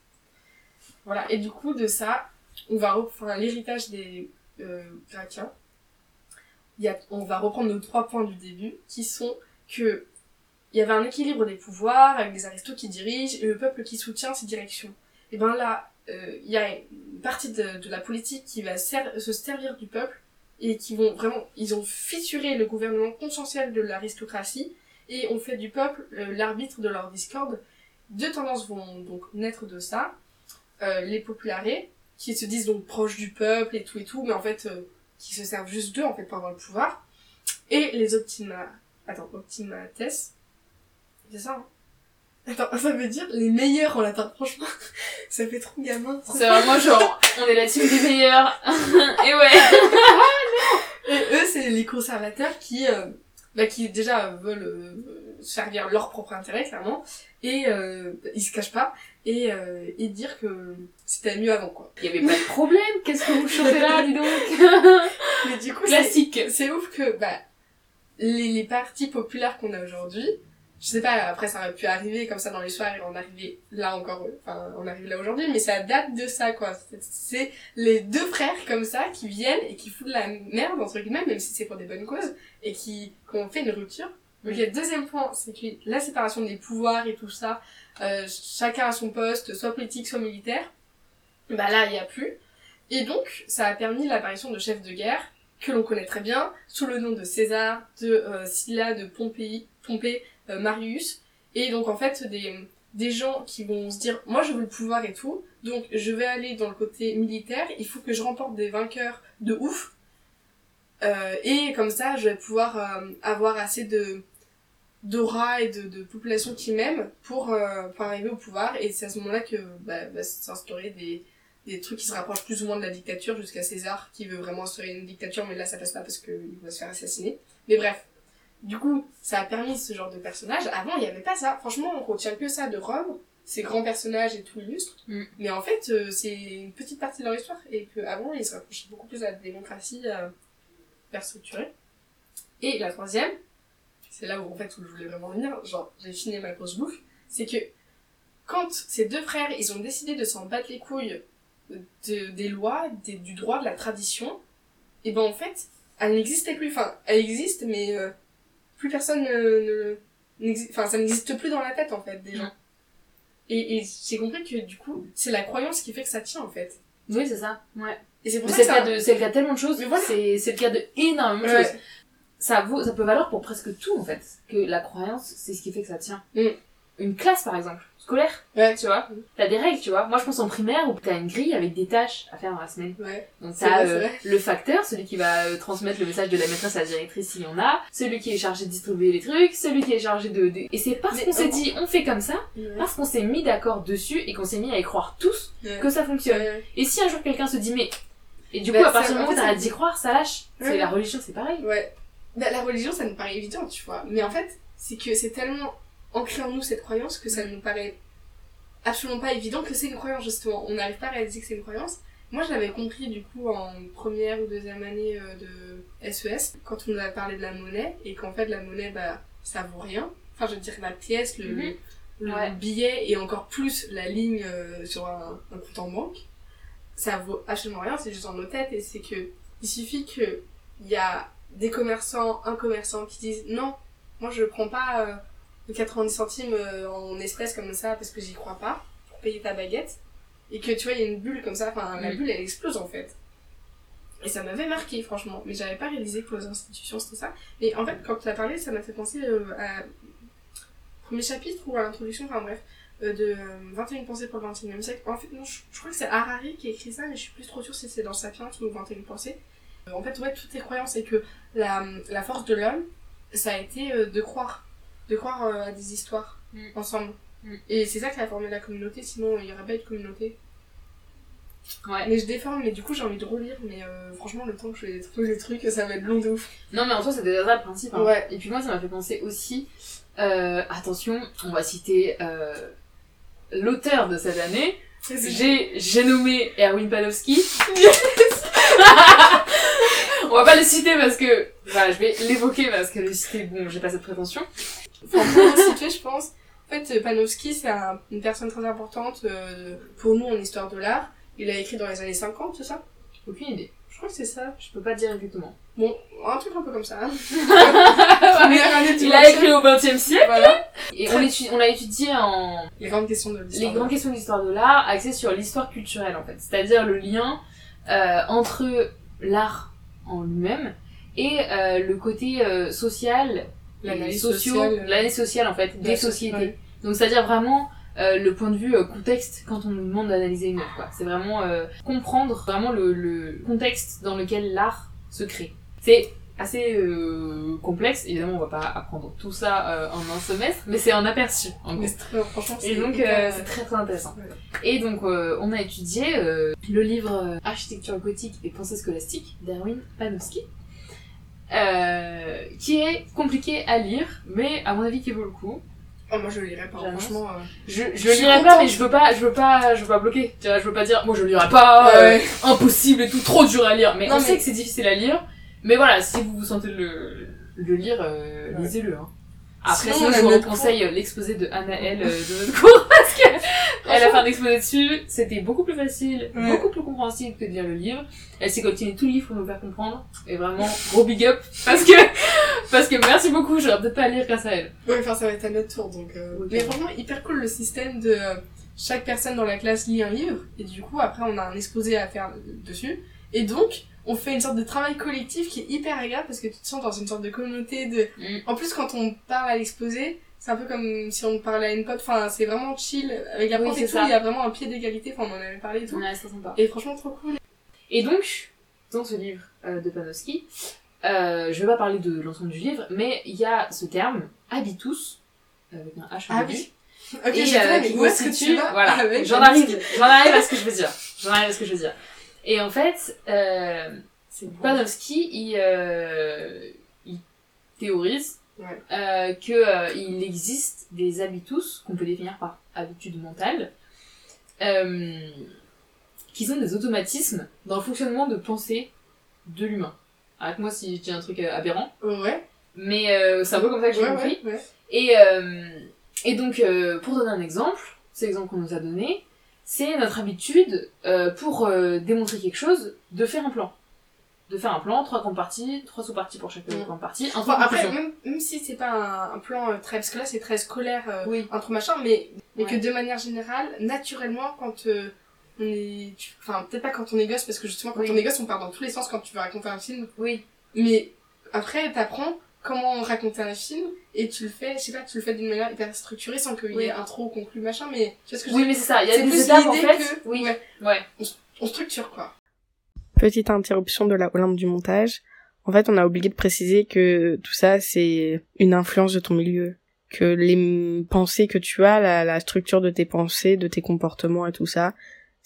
Speaker 2: Voilà, et du coup de ça, on va reprendre l'héritage des euh, Gracchiens. Il y a, on va reprendre nos trois points du début qui sont que il y avait un équilibre des pouvoirs avec des aristos qui dirigent et le peuple qui soutient ces directions. Et ben là, euh, il y a une partie de, de la politique qui va se servir du peuple et qui vont vraiment, ils ont fissuré le gouvernement consensuel de l'aristocratie et ont fait du peuple euh, l'arbitre de leur discorde. Deux tendances vont donc naître de ça. Euh, les popularés, qui se disent donc proches du peuple et tout et tout, mais en fait, euh, qui se servent juste d'eux en fait pour avoir le pouvoir. Et les optima... Attends, optimates, c'est ça hein Attends, ça veut dire les meilleurs en latin, franchement. [LAUGHS] ça fait trop gamin.
Speaker 3: C'est vraiment genre, on est la team des meilleurs. [LAUGHS] et ouais. [LAUGHS]
Speaker 2: Et eux, c'est les conservateurs qui, euh, bah, qui déjà veulent euh, servir leur propre intérêt, clairement, et euh, ils se cachent pas, et, euh, et dire que c'était mieux avant, quoi.
Speaker 3: Il y avait pas de problème, qu'est-ce que vous chantez là, dis donc?
Speaker 2: Mais du coup, c'est
Speaker 3: Classique.
Speaker 2: c'est ouf que bah, les, les partis populaires qu'on a aujourd'hui, je sais pas, après ça aurait pu arriver comme ça dans les soirées, on arrivait là encore, enfin on arrive là aujourd'hui, mais ça date de ça quoi. C'est- les deux frères comme ça qui viennent et qui foutent de la merde entre guillemets, même si c'est pour des bonnes causes, et qui, qui ont fait une rupture. Donc le deuxième point, c'est que la séparation des pouvoirs et tout ça, euh, chacun à son poste, soit politique, soit militaire, bah là il y a plus. Et donc ça a permis l'apparition de chefs de guerre que l'on connaît très bien, sous le nom de César, de euh, de Pompéi, Pompée, euh, Marius, et donc en fait des, des gens qui vont se dire moi je veux le pouvoir et tout, donc je vais aller dans le côté militaire, il faut que je remporte des vainqueurs de ouf, euh, et comme ça je vais pouvoir euh, avoir assez de d'aura et de, de population qui m'aiment pour, pour arriver au pouvoir, et c'est à ce moment-là que bah, va s'instaurer des, des trucs qui se rapprochent plus ou moins de la dictature jusqu'à César qui veut vraiment instaurer une dictature mais là ça passe pas parce qu'il va se faire assassiner. Mais bref, du coup ça a permis ce genre de personnage. Avant il y avait pas ça. Franchement on retient que ça de Rome, ces grands personnages et tout illustres.
Speaker 3: Mm.
Speaker 2: Mais en fait euh, c'est une petite partie de leur histoire et qu'avant ils se rapprochaient beaucoup plus de la démocratie euh, structurée. Et la troisième, c'est là où en fait où je voulais vraiment venir, genre j'ai fini ma grosse bouffe, c'est que quand ces deux frères ils ont décidé de s'en battre les couilles de- des lois, des- du droit, de la tradition, et ben en fait, elle n'existait plus. Enfin, elle existe, mais euh, plus personne ne, enfin, ça n'existe plus dans la tête en fait des gens.
Speaker 3: Mm.
Speaker 2: Et, et j'ai compris que du coup, c'est la croyance qui fait que ça tient en fait.
Speaker 3: Oui, c'est ça. Ouais.
Speaker 2: Et c'est pour
Speaker 3: Mais
Speaker 2: ça
Speaker 3: c'est le
Speaker 2: ça.
Speaker 3: cas de, c'est le cas de tellement de choses.
Speaker 2: Mais voilà.
Speaker 3: C'est, c'est le cas de énormément de
Speaker 2: Ouais.
Speaker 3: choses. Ça vaut, ça peut valoir pour presque tout, en fait. Que la croyance, c'est ce qui fait que ça tient.
Speaker 2: Mm.
Speaker 3: Une classe, par exemple, scolaire,
Speaker 2: Ouais.
Speaker 3: tu vois.
Speaker 2: Mm.
Speaker 3: T'as des règles, tu vois. Moi, je pense en primaire où t'as une grille avec des tâches à faire dans la semaine.
Speaker 2: Ouais.
Speaker 3: Donc t'as euh, le facteur, celui qui va euh, transmettre le message de la maîtresse à la directrice s'il y en a, celui qui est chargé de distribuer les trucs, celui qui est chargé de... de- Et c'est parce qu'on s'est dit, on fait comme ça,
Speaker 2: Ouais.
Speaker 3: parce qu'on s'est mis d'accord dessus et qu'on s'est mis à y croire tous
Speaker 2: Ouais.
Speaker 3: que ça fonctionne. Et si un jour quelqu'un se dit, mais... Et du
Speaker 2: Bah,
Speaker 3: coup, à partir du
Speaker 2: en
Speaker 3: moment où t'arrêtes d'y croire, ça lâche. C'est la religion, c'est pareil.
Speaker 2: Ouais. Bah, la religion, ça nous paraît évident, tu vois. Mais en fait, c'est que c'est tellement ancré en nous cette croyance que ça nous paraît absolument pas évident que c'est une croyance, justement. On n'arrive pas à réaliser que c'est une croyance. Moi, je l'avais compris, du coup, en première ou deuxième année euh, de SES, quand on nous a parlé de la monnaie, et qu'en fait, la monnaie, bah, ça vaut rien. Enfin, je veux dire, la pièce, le,
Speaker 3: Mhm.
Speaker 2: le
Speaker 3: Ouais.
Speaker 2: billet, et encore plus la ligne euh, sur un, un compte en banque, ça vaut absolument rien, c'est juste dans nos têtes, et c'est que, il suffit que il y a des commerçants, un commerçant qui disent non, moi je prends pas euh, de 90 centimes euh, en espèces comme ça parce que j'y crois pas pour payer ta baguette et que tu vois il y a une bulle comme ça, enfin la
Speaker 3: Mm.
Speaker 2: bulle elle explose en fait. Et ça m'avait marqué franchement, mais j'avais pas réalisé que les institutions c'était ça. Mais en fait quand tu as parlé ça m'a fait penser euh, à premier chapitre ou à l'introduction, enfin bref, euh, de euh, 21 pensées pour le 21e siècle. En fait non, je, je crois que c'est Harari qui a écrit ça, mais je suis plus trop sûre si c'est dans Sapiens ou 21 pensées. En fait ouais toutes tes croyances et que la, la force de l'homme ça a été de croire de croire euh, à des histoires
Speaker 3: Mm.
Speaker 2: ensemble
Speaker 3: Mm.
Speaker 2: et c'est ça qui a formé la communauté sinon il y aurait pas eu de communauté
Speaker 3: Ouais.
Speaker 2: Mais je déforme, mais du coup j'ai envie de relire, mais euh, franchement le temps que je vais trouver les trucs, ça va être long de ouf.
Speaker 3: Non, mais en soi, c'est déjà ça le principe. hein.
Speaker 2: Ouais.
Speaker 3: Et puis moi, ça m'a fait penser aussi. euh, attention, on va citer euh, l'auteur de cette année. J'ai nommé Erwin Panofsky. [LAUGHS] [LAUGHS] on va pas le citer parce que. Enfin, je vais l'évoquer parce que le citer, bon, j'ai pas cette prétention.
Speaker 2: Enfin, pour le situer, je pense. En fait, Panofsky, c'est un- une personne très importante euh, pour nous en histoire de l'art. Il a écrit dans les années 50, c'est ça?
Speaker 3: Aucune idée.
Speaker 2: Je crois que c'est ça.
Speaker 3: Je peux pas dire exactement.
Speaker 2: Bon, un truc un peu comme ça. [LAUGHS] Du
Speaker 3: Il a écrit au XXe siècle.
Speaker 2: Voilà.
Speaker 3: Et on l'étudie- on l'a étudié en,
Speaker 2: Les grandes questions de
Speaker 3: les
Speaker 2: l'histoire.
Speaker 3: grandes questions d'histoire de l'art axées sur l'histoire culturelle en fait, c'est-à-dire le lien euh, entre l'art en lui-même et euh, le côté euh, social,
Speaker 2: L'analyse
Speaker 3: et sociaux,
Speaker 2: sociale.
Speaker 3: l'analyse sociale en fait
Speaker 2: de
Speaker 3: des sociétés.
Speaker 2: société.
Speaker 3: Donc c'est-à-dire vraiment euh, le point de vue euh, contexte quand on nous demande d'analyser une œuvre quoi. C'est vraiment euh, comprendre vraiment le, le contexte dans lequel l'art se crée. C'est assez euh, complexe, évidemment on va pas apprendre tout ça euh, en un semestre, mais c'est un aperçu en gros.
Speaker 2: Mais c'est très- franchement, c'est
Speaker 3: Et donc, euh, c'est très très intéressant.
Speaker 2: Ouais.
Speaker 3: Et donc, euh, on a étudié euh, le livre euh, Architecture gothique et pensée scolastique d'Erwin Panofsky, euh, qui est compliqué à lire, mais à mon avis qui vaut le coup.
Speaker 2: Oh, moi je le lirai pas, franchement. euh,
Speaker 3: Je, je,
Speaker 2: suis
Speaker 3: lirai pas, mais je veux pas, je veux pas, je veux pas bloquer. Tu vois, je veux pas dire, moi je lirai pas, euh,
Speaker 2: ouais.
Speaker 3: impossible et tout, trop dur à lire. Mais
Speaker 2: Non,
Speaker 3: on
Speaker 2: mais-
Speaker 3: sait que c'est difficile à lire. Mais voilà, si vous vous sentez le, le lire, euh,
Speaker 2: Ouais.
Speaker 3: lisez-le. Hein. Après,
Speaker 2: Sinon,
Speaker 3: je vous conseille euh, l'exposé de Anaël euh, de [LAUGHS] notre cours parce que elle a fait un exposé dessus. C'était beaucoup plus facile,
Speaker 2: Ouais.
Speaker 3: beaucoup plus compréhensible que de lire le livre. Elle s'est coltinée tout le livre pour nous faire comprendre. Et vraiment, gros big up parce que [LAUGHS] parce que merci beaucoup. J'aurais peut-être pas à lire grâce à elle.
Speaker 2: Ouais, enfin ça va être à notre tour donc. euh,
Speaker 3: Ok.
Speaker 2: Mais franchement, hyper cool le système de. euh, chaque personne dans la classe lit un livre et du coup après on a un exposé à faire dessus. Et donc, on fait une sorte de travail collectif qui est hyper agréable parce que tu te sens dans une sorte de communauté de.
Speaker 3: Mm.
Speaker 2: En plus, quand on parle à l'exposé, c'est un peu comme si on parlait à une pote. Enfin, c'est vraiment chill. Avec la
Speaker 3: Oui,
Speaker 2: prof et tout,
Speaker 3: ça.
Speaker 2: il y a vraiment un pied d'égalité. Enfin, on en avait parlé et tout.
Speaker 3: Ouais, c'est sympa.
Speaker 2: Et franchement, trop cool.
Speaker 3: Et donc, dans ce livre euh, de Panofsky, euh, je vais pas parler de l'ensemble du livre, mais il y a ce terme, habitus, avec un H
Speaker 2: Ah oui. Ok,
Speaker 3: et euh,
Speaker 2: mais où est-ce que tu vas
Speaker 3: voilà, j'en arrive, j'en arrive à ce que je veux dire. J'en arrive à ce que je veux dire. Et en fait, euh, Panofsky, il, euh, il théorise
Speaker 2: Ouais.
Speaker 3: euh, que euh, existe des habitus qu'on peut définir par habitudes mentales, euh, qui sont des automatismes dans le fonctionnement de pensée de l'humain. Arrête-moi si je dis un truc aberrant,
Speaker 2: Ouais.
Speaker 3: mais c'est un peu comme ça que j'ai
Speaker 2: Ouais,
Speaker 3: compris. Et, et donc, pour donner un exemple, cet exemple qu'on nous a donné, c'est notre habitude, euh, pour euh, démontrer quelque chose, de faire un plan. De faire un plan, trois grandes parties, trois sous-parties pour chaque
Speaker 2: Mm.
Speaker 3: grande partie, un
Speaker 2: Enfin, après, même, même si c'est pas un, un plan euh, très, parce que là c'est très scolaire, euh,
Speaker 3: Oui.
Speaker 2: un truc machin, mais, mais
Speaker 3: Ouais.
Speaker 2: que de manière générale, naturellement, quand euh, on est, enfin, peut-être pas quand on est gosse, parce que justement, quand
Speaker 3: Oui.
Speaker 2: on est gosse, on part dans tous les sens quand tu veux raconter un film,
Speaker 3: Oui.
Speaker 2: mais après, t'apprends comment raconter un film, et tu le fais, je sais pas, tu le fais d'une manière hyper structurée, sans qu'il y ait intro, conclu, machin, mais tu vois ce que je
Speaker 3: Oui, mais c'est ça, il y a
Speaker 2: C'est
Speaker 3: des
Speaker 2: plus
Speaker 3: étapes en
Speaker 2: l'idée
Speaker 3: fait.
Speaker 2: que-
Speaker 3: Oui.
Speaker 2: ouais.
Speaker 3: Ouais.
Speaker 2: On structure, quoi.
Speaker 1: Petite interruption de la Olympe du montage. En fait, on a oublié de préciser que tout ça, c'est une influence de ton milieu. Que les m- pensées que tu as, la, la structure de tes pensées, de tes comportements et tout ça,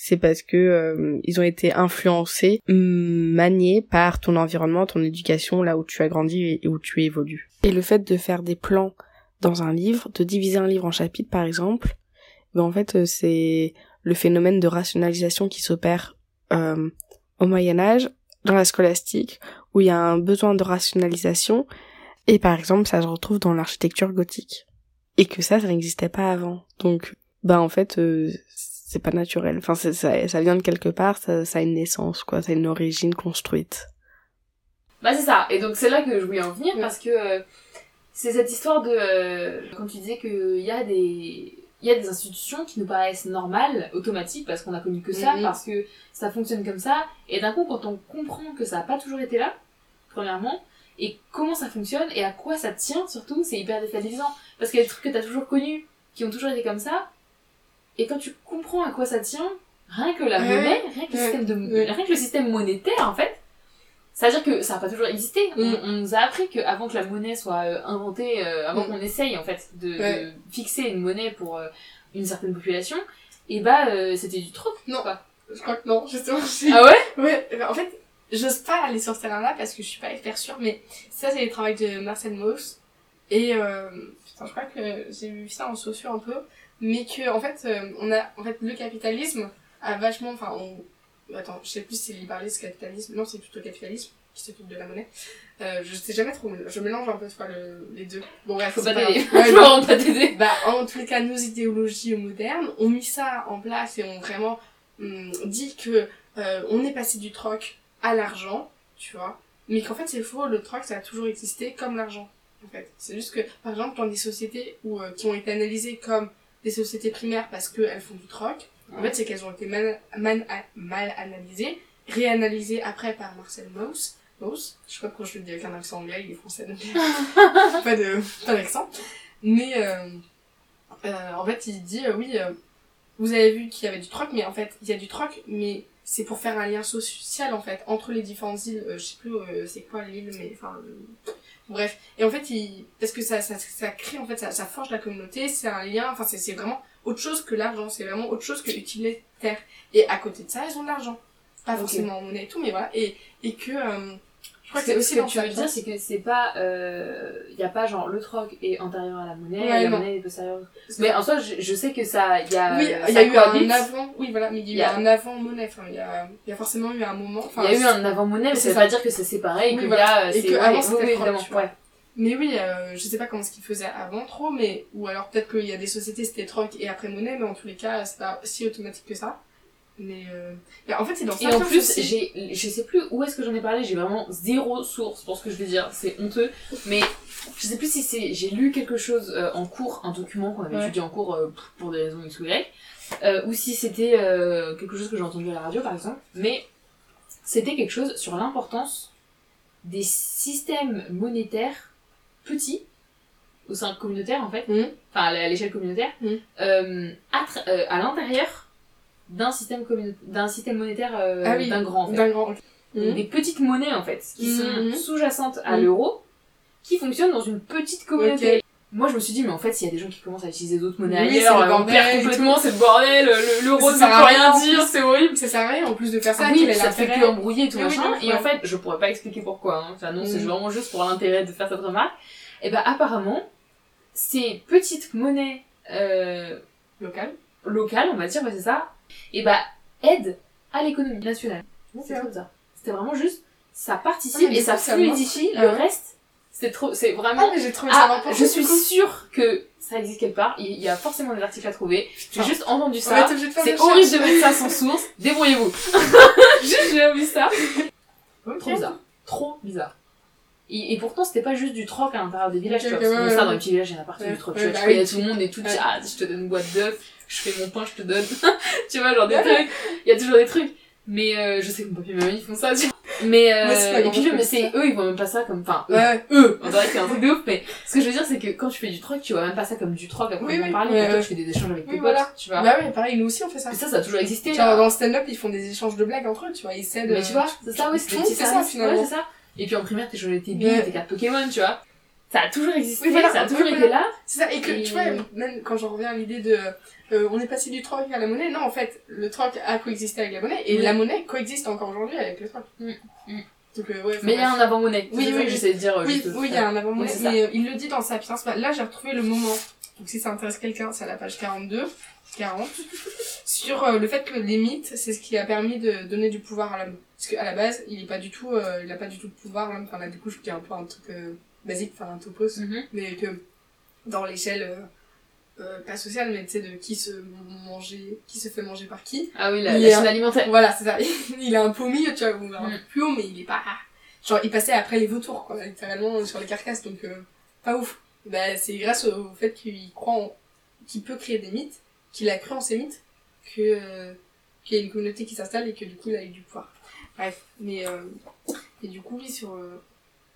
Speaker 1: c'est parce que euh, ils ont été influencés, mm, maniés par ton environnement, ton éducation, là où tu as grandi et- où tu évolues. Et le fait de faire des plans dans un livre, de diviser un livre en chapitres par exemple, ben en fait euh, c'est le phénomène de rationalisation qui s'opère euh, au Moyen Âge, dans la scolastique, où il y a un besoin de rationalisation, et par exemple ça se retrouve dans l'architecture gothique. Et que ça, ça n'existait pas avant. Donc, bah en fait, euh, c'est pas naturel. Enfin, ça, ça vient de quelque part, ça, ça a une naissance, quoi. Ça a une origine construite.
Speaker 3: Bah c'est ça. Et donc c'est là que je voulais en venir parce que euh, c'est cette histoire de euh, quand tu disais qu'il y a des il y a des institutions qui nous paraissent normales, automatiques parce qu'on a connu que ça,
Speaker 2: Mhm.
Speaker 3: parce que ça fonctionne comme ça. Et d'un coup quand on comprend que ça a pas toujours été là, premièrement, et comment ça fonctionne et à quoi ça tient surtout, c'est hyper déstabilisant parce qu'il y a des trucs que t'as toujours connus qui ont toujours été comme ça. Et quand tu comprends à quoi ça tient, rien que la
Speaker 2: Ouais.
Speaker 3: monnaie, rien que le système de
Speaker 2: Ouais.
Speaker 3: rien que le système monétaire en fait, ça veut dire que ça n'a pas toujours existé. On,
Speaker 2: Mm.
Speaker 3: on nous a appris qu'avant que la monnaie soit euh, inventée, euh, avant
Speaker 2: Mm.
Speaker 3: qu'on essaye en fait de, fixer une monnaie pour euh, une certaine population, et bah euh, c'était du troc.
Speaker 2: Non.
Speaker 3: Quoi.
Speaker 2: Je crois que non, justement.
Speaker 3: Ah ouais?
Speaker 2: Ouais, bah, en fait, j'ose pas aller sur ce terrain-là parce que je suis pas hyper sûre, mais ça, c'est le travail de Marcel Mauss. Et, putain, je crois que j'ai vu ça en socio un peu, mais que, en fait, euh, on a, en fait, le capitalisme a vachement, enfin, on, attends, je sais plus si c'est libéralisme, capitalisme, non, c'est plutôt capitalisme qui s'occupe de la monnaie. Euh, je sais jamais trop, je mélange un peu le, les deux. Bon, bref,
Speaker 3: Faut pas t'aider. Je [LAUGHS] pas t'aider.
Speaker 2: Bah, en tous les cas, nos idéologies modernes ont mis ça en place et ont vraiment hum, dit que euh, on est passé du troc à l'argent, tu vois. Mais qu'en fait, c'est faux, le troc, ça a toujours existé comme l'argent, en fait. C'est juste que, par exemple, dans des sociétés où, euh, qui ont été analysées comme des sociétés primaires parce qu'elles font du troc, en fait, c'est qu'elles ont été mal, mal, mal analysées, réanalysées après par Marcel Mauss. Mauss, je sais pas pourquoi je le dis avec un accent anglais, il est français, donc [LAUGHS] pas de, pas d'accent. Mais, euh, euh, en fait, il dit, euh, oui, vous avez vu qu'il y avait du troc, mais en fait, il y a du troc, mais c'est pour faire un lien social, en fait, entre les différentes îles. Je sais plus c'est quoi l'île, mais enfin... bref. Et en fait, il... parce que ça, ça, ça crée, en fait, ça, ça forge la communauté, c'est un lien, enfin, c'est vraiment autre chose que l'argent, c'est vraiment autre chose que utilitaire. Et à côté de ça, ils ont de l'argent. Pas
Speaker 3: Ok.
Speaker 2: forcément en monnaie et tout, mais voilà. Et, et que... euh, c'est aussi
Speaker 3: ce que tu veux dire, c'est que c'est pas. Il y a pas genre le troc est antérieur à la monnaie,
Speaker 2: Ouais,
Speaker 3: et la
Speaker 2: non.
Speaker 3: monnaie est postérieure. Mais en soi, je, je sais que ça. Il y a.
Speaker 2: Oui, il y a eu un avant, oui voilà, mais il y a eu
Speaker 3: Il y a-
Speaker 2: un avant monnaie, enfin il y a, y a forcément eu un moment,
Speaker 3: Il y a eu un avant monnaie, mais ça
Speaker 2: c'est
Speaker 3: veut pas dire que c'est séparé et
Speaker 2: Oui,
Speaker 3: que
Speaker 2: voilà.
Speaker 3: là,
Speaker 2: Et
Speaker 3: c'est.
Speaker 2: que avant, c'était
Speaker 3: ouais.
Speaker 2: Mais oui, euh, je sais pas comment ce qu'ils faisaient avant trop, mais, ou alors peut-être qu'il y a des sociétés c'était troc et après monnaie, mais en tous les cas, c'est pas si automatique que ça. Mais, euh... en fait, c'est dans
Speaker 3: Et en plus, j'ai, je sais plus où est-ce que j'en ai parlé, j'ai vraiment zéro source pour ce que je vais dire, c'est honteux, mais je sais plus si c'est, j'ai lu quelque chose euh, en cours, un document qu'on avait
Speaker 2: Ouais.
Speaker 3: étudié en cours euh, pour des raisons X ou Y, euh, ou si c'était quelque chose que j'ai entendu à la radio par exemple, mais c'était quelque chose sur l'importance des systèmes monétaires petits, au sein communautaire en fait,
Speaker 2: Mhm.
Speaker 3: enfin à l'échelle communautaire, à, euh, à l'intérieur d'un système d'un système monétaire euh,
Speaker 2: Ah oui.
Speaker 3: d'un grand en fait.
Speaker 2: D'un grand.
Speaker 3: Donc,
Speaker 2: Mhm.
Speaker 3: Des petites monnaies en fait, qui sont
Speaker 2: Mhm.
Speaker 3: sous-jacentes à
Speaker 2: Mhm.
Speaker 3: l'euro, qui fonctionnent dans une petite communauté. Moi je me suis dit mais en fait s'il y a des gens qui commencent à utiliser d'autres monnaies
Speaker 2: Oui,
Speaker 3: ailleurs,
Speaker 2: le
Speaker 3: on perd complètement, c'est le bordel, le- l'euro
Speaker 2: Ça
Speaker 3: ne peut rien
Speaker 2: rien, en
Speaker 3: dire, c'est horrible.
Speaker 2: Ça sert à rien en plus de faire ça,
Speaker 3: Ah oui,
Speaker 2: est
Speaker 3: ça fait que embrouiller tout
Speaker 2: Mais oui,
Speaker 3: machin. et en fait, je pourrais pas expliquer pourquoi. Hein. Enfin non, c'est vraiment juste pour l'intérêt de faire cette remarque. Et ben apparemment, ces petites monnaies euh,
Speaker 2: local.
Speaker 3: locales, on va dire, c'est ça, et bah aident à l'économie nationale. C'est trop bizarre. C'était vraiment juste, ça participe
Speaker 2: Ah,
Speaker 3: et ça
Speaker 2: ça
Speaker 3: fluidifie le
Speaker 2: Ah ouais.
Speaker 3: reste. C'est trop, c'est
Speaker 2: Ah,
Speaker 3: vraiment.
Speaker 2: mais j'ai trouvé ça
Speaker 3: Ah,
Speaker 2: n'importe
Speaker 3: je suis sûre que ça existe quelque part. Il y a forcément des articles à trouver. J'ai juste entendu ça. C'est horrible de mettre ça sans source. [LAUGHS] Débrouillez-vous. [LAUGHS] juste j'ai vu ça.
Speaker 2: Ok.
Speaker 3: Trop bizarre. Trop bizarre. Et, et pourtant, c'était pas juste du troc à l'intérieur des villages,
Speaker 2: Ok,
Speaker 3: tu vois. parce que
Speaker 2: ouais,
Speaker 3: ça, dans les petits villages, il y en a partout du troc. Tu vois,
Speaker 2: bah
Speaker 3: tu connais
Speaker 2: oui.
Speaker 3: tout le monde et tout. Ah, je te donne une boîte d'œufs, je fais mon pain, je te donne. [LAUGHS] tu vois, genre des
Speaker 2: Ouais.
Speaker 3: trucs. Il y a toujours des trucs. Mais euh, je sais que mon papi et ma mamie font ça, tu vois. Mais, euh, et puis, mais c'est eux, ils voient même pas ça comme, enfin, eux,
Speaker 2: Ouais.
Speaker 3: eux, on dirait que c'est un truc de ouf, mais ce que je veux dire, c'est que quand tu fais du troc, tu vois même pas ça comme du troc à
Speaker 2: Oui,
Speaker 3: proprement
Speaker 2: oui.
Speaker 3: parler,
Speaker 2: Ouais,
Speaker 3: pour toi,
Speaker 2: ouais.
Speaker 3: tu fais des échanges avec
Speaker 2: Oui,
Speaker 3: tes
Speaker 2: voilà.
Speaker 3: potes, tu vois.
Speaker 2: Bah oui, pareil, nous aussi on fait ça.
Speaker 3: Mais ça, ça a toujours existé.
Speaker 2: Genre
Speaker 3: là.
Speaker 2: dans le stand-up, ils font des échanges de blagues entre eux, tu vois, ils s'aident.
Speaker 3: Mais tu vois, c'est ça, oui, c'est
Speaker 2: ça, finalement.
Speaker 3: ouais, c'est ça. Et puis en primaire, t'échangeais tes billes,
Speaker 2: Ouais.
Speaker 3: tes cartes Pokémon, tu vois. Ça a toujours existé,
Speaker 2: Oui, voilà,
Speaker 3: ça a toujours été là.
Speaker 2: C'est ça, et que
Speaker 3: Et-
Speaker 2: tu vois, même quand j'en reviens à l'idée de. euh, on est passé du troc à la monnaie, non, en fait, le troc a coexisté avec la monnaie, et
Speaker 3: Oui.
Speaker 2: la monnaie coexiste encore aujourd'hui avec le troc.
Speaker 3: Mm, mm.
Speaker 2: Donc, euh, ouais,
Speaker 3: Mais il y a un avant-monnaie.
Speaker 2: Oui, oui,
Speaker 3: j'essaie de dire. euh,
Speaker 2: Oui, il y a un avant monnaie,
Speaker 3: Oui, c'est ça.
Speaker 2: mais euh, il le dit dans Sapiens. Bah, là, j'ai retrouvé le moment. Donc, si ça intéresse quelqu'un, c'est à la page 42, 40, [LAUGHS] sur le fait que les mythes, c'est ce qui a permis de donner du pouvoir à l'homme. Parce qu'à la base, il est pas du tout, il a pas du tout de pouvoir, l'homme. Enfin, là, du coup, je dis un peu un truc basique, enfin, un topos,
Speaker 3: Mhm.
Speaker 2: mais que dans l'échelle, euh, euh, pas sociale, mais tu sais, de qui se manger, qui se fait manger par qui.
Speaker 3: Ah oui, la,
Speaker 2: est
Speaker 3: chaîne
Speaker 2: un-
Speaker 3: alimentaire.
Speaker 2: Voilà, c'est ça. [LAUGHS] il a un pot au milieu, tu vois, ou un
Speaker 3: Mm.
Speaker 2: peu plus haut, mais il est pas. Genre, il passait après les vautours, quoi, littéralement, sur les carcasses, donc euh, pas ouf. Bah, c'est grâce au fait qu'il croit en. qu'il peut créer des mythes, qu'il a cru en ces mythes, que. euh, qu'il y a une communauté qui s'installe et que du coup, il a eu du pouvoir. Bref, mais. Euh, et du coup, oui, sur. euh,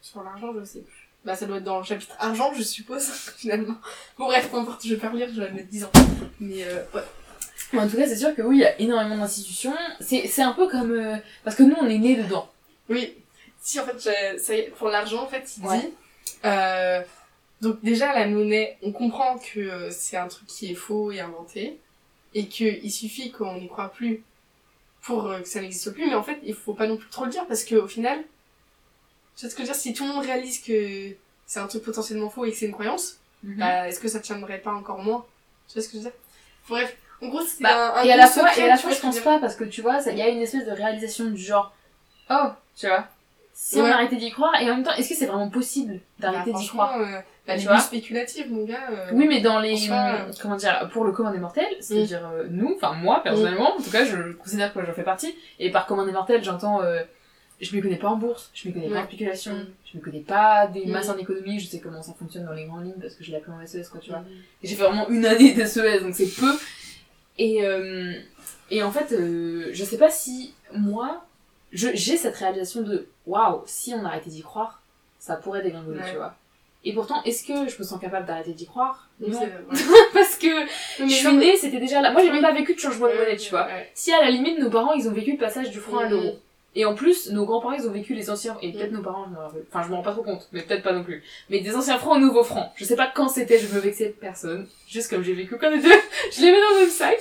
Speaker 2: sur l'argent, je sais plus. Bah, ça doit être dans le chapitre argent, je suppose, [LAUGHS] finalement. Bon, bref, peu importe, je vais pas relire, je vais mettre 10 ans. Mais, euh, ouais.
Speaker 3: Mais En tout cas, c'est sûr que oui, il y a énormément d'institutions. C'est c'est un peu comme. euh, Parce que nous, on est nés dedans.
Speaker 2: Oui. Si, en fait, j'ai- ça y est, pour l'argent, en fait, il
Speaker 3: Ouais.
Speaker 2: dit. Euh, donc, déjà, la monnaie, on comprend que euh, c'est un truc qui est faux et inventé. Et qu'il suffit qu'on n'y croit plus pour euh, que ça n'existe plus, mais en fait, il faut pas non plus trop le dire parce qu'au final, tu vois ce que je veux dire, si tout le monde réalise que c'est un truc potentiellement faux et que c'est une croyance,
Speaker 3: Mhm.
Speaker 2: bah, est-ce que ça tiendrait pas encore moins? Tu vois ce que je veux dire? Bref, en gros, c'est
Speaker 3: Bah,
Speaker 2: un, un
Speaker 3: et à la fois,
Speaker 2: secret,
Speaker 3: et à la fois, je pense pas, parce que tu vois, il y a une espèce de réalisation du genre, oh, tu vois, si on arrêtait d'y croire, et en même temps, est-ce que c'est vraiment possible d'arrêter
Speaker 2: Bah,
Speaker 3: d'y croire?
Speaker 2: euh, bah,
Speaker 3: Tu vois.
Speaker 2: vues spéculatives, mon gars. euh,
Speaker 3: Oui, mais dans les,
Speaker 2: euh,
Speaker 3: comment dire, pour le commun des mortels, c'est-à-dire euh, nous, enfin moi personnellement, en tout cas, je considère que j'en fais partie, et par commun des mortels, j'entends, je me connais pas en bourse, je me connais pas en spéculation,
Speaker 2: Mm.
Speaker 3: je me connais pas des
Speaker 2: Mm.
Speaker 3: masses en économie, je sais comment ça fonctionne dans les grandes lignes parce que je l'ai appris en SES, quoi, tu vois.
Speaker 2: Mm.
Speaker 3: Et J'ai fait vraiment une année de SES, donc c'est peu. Et, euh, et en fait, euh, je sais pas si moi, je- j'ai cette réalisation de waouh, si on arrêtait d'y croire, ça pourrait dégringoler,
Speaker 2: Ouais.
Speaker 3: tu vois. Et pourtant, est-ce que je me sens capable d'arrêter d'y croire? Non. [LAUGHS] Parce que
Speaker 2: Mais
Speaker 3: je suis née, c'était déjà là. Moi, j'ai même pas vécu de changement de monnaie, tu vois.
Speaker 2: ouais.
Speaker 3: Si à la limite, nos parents, ils ont vécu le passage du franc à l'euro. Et en plus, nos grands-parents, ils ont vécu les anciens, et peut-être
Speaker 2: Mm.
Speaker 3: nos parents, je me rappelle. Enfin, je m'en rends pas trop compte, mais peut-être pas non plus. Mais des anciens francs aux nouveaux francs. Je sais pas quand c'était, je veux vexer personne. Juste comme j'ai vécu quand les deux, [LAUGHS] je les mets dans le même sac.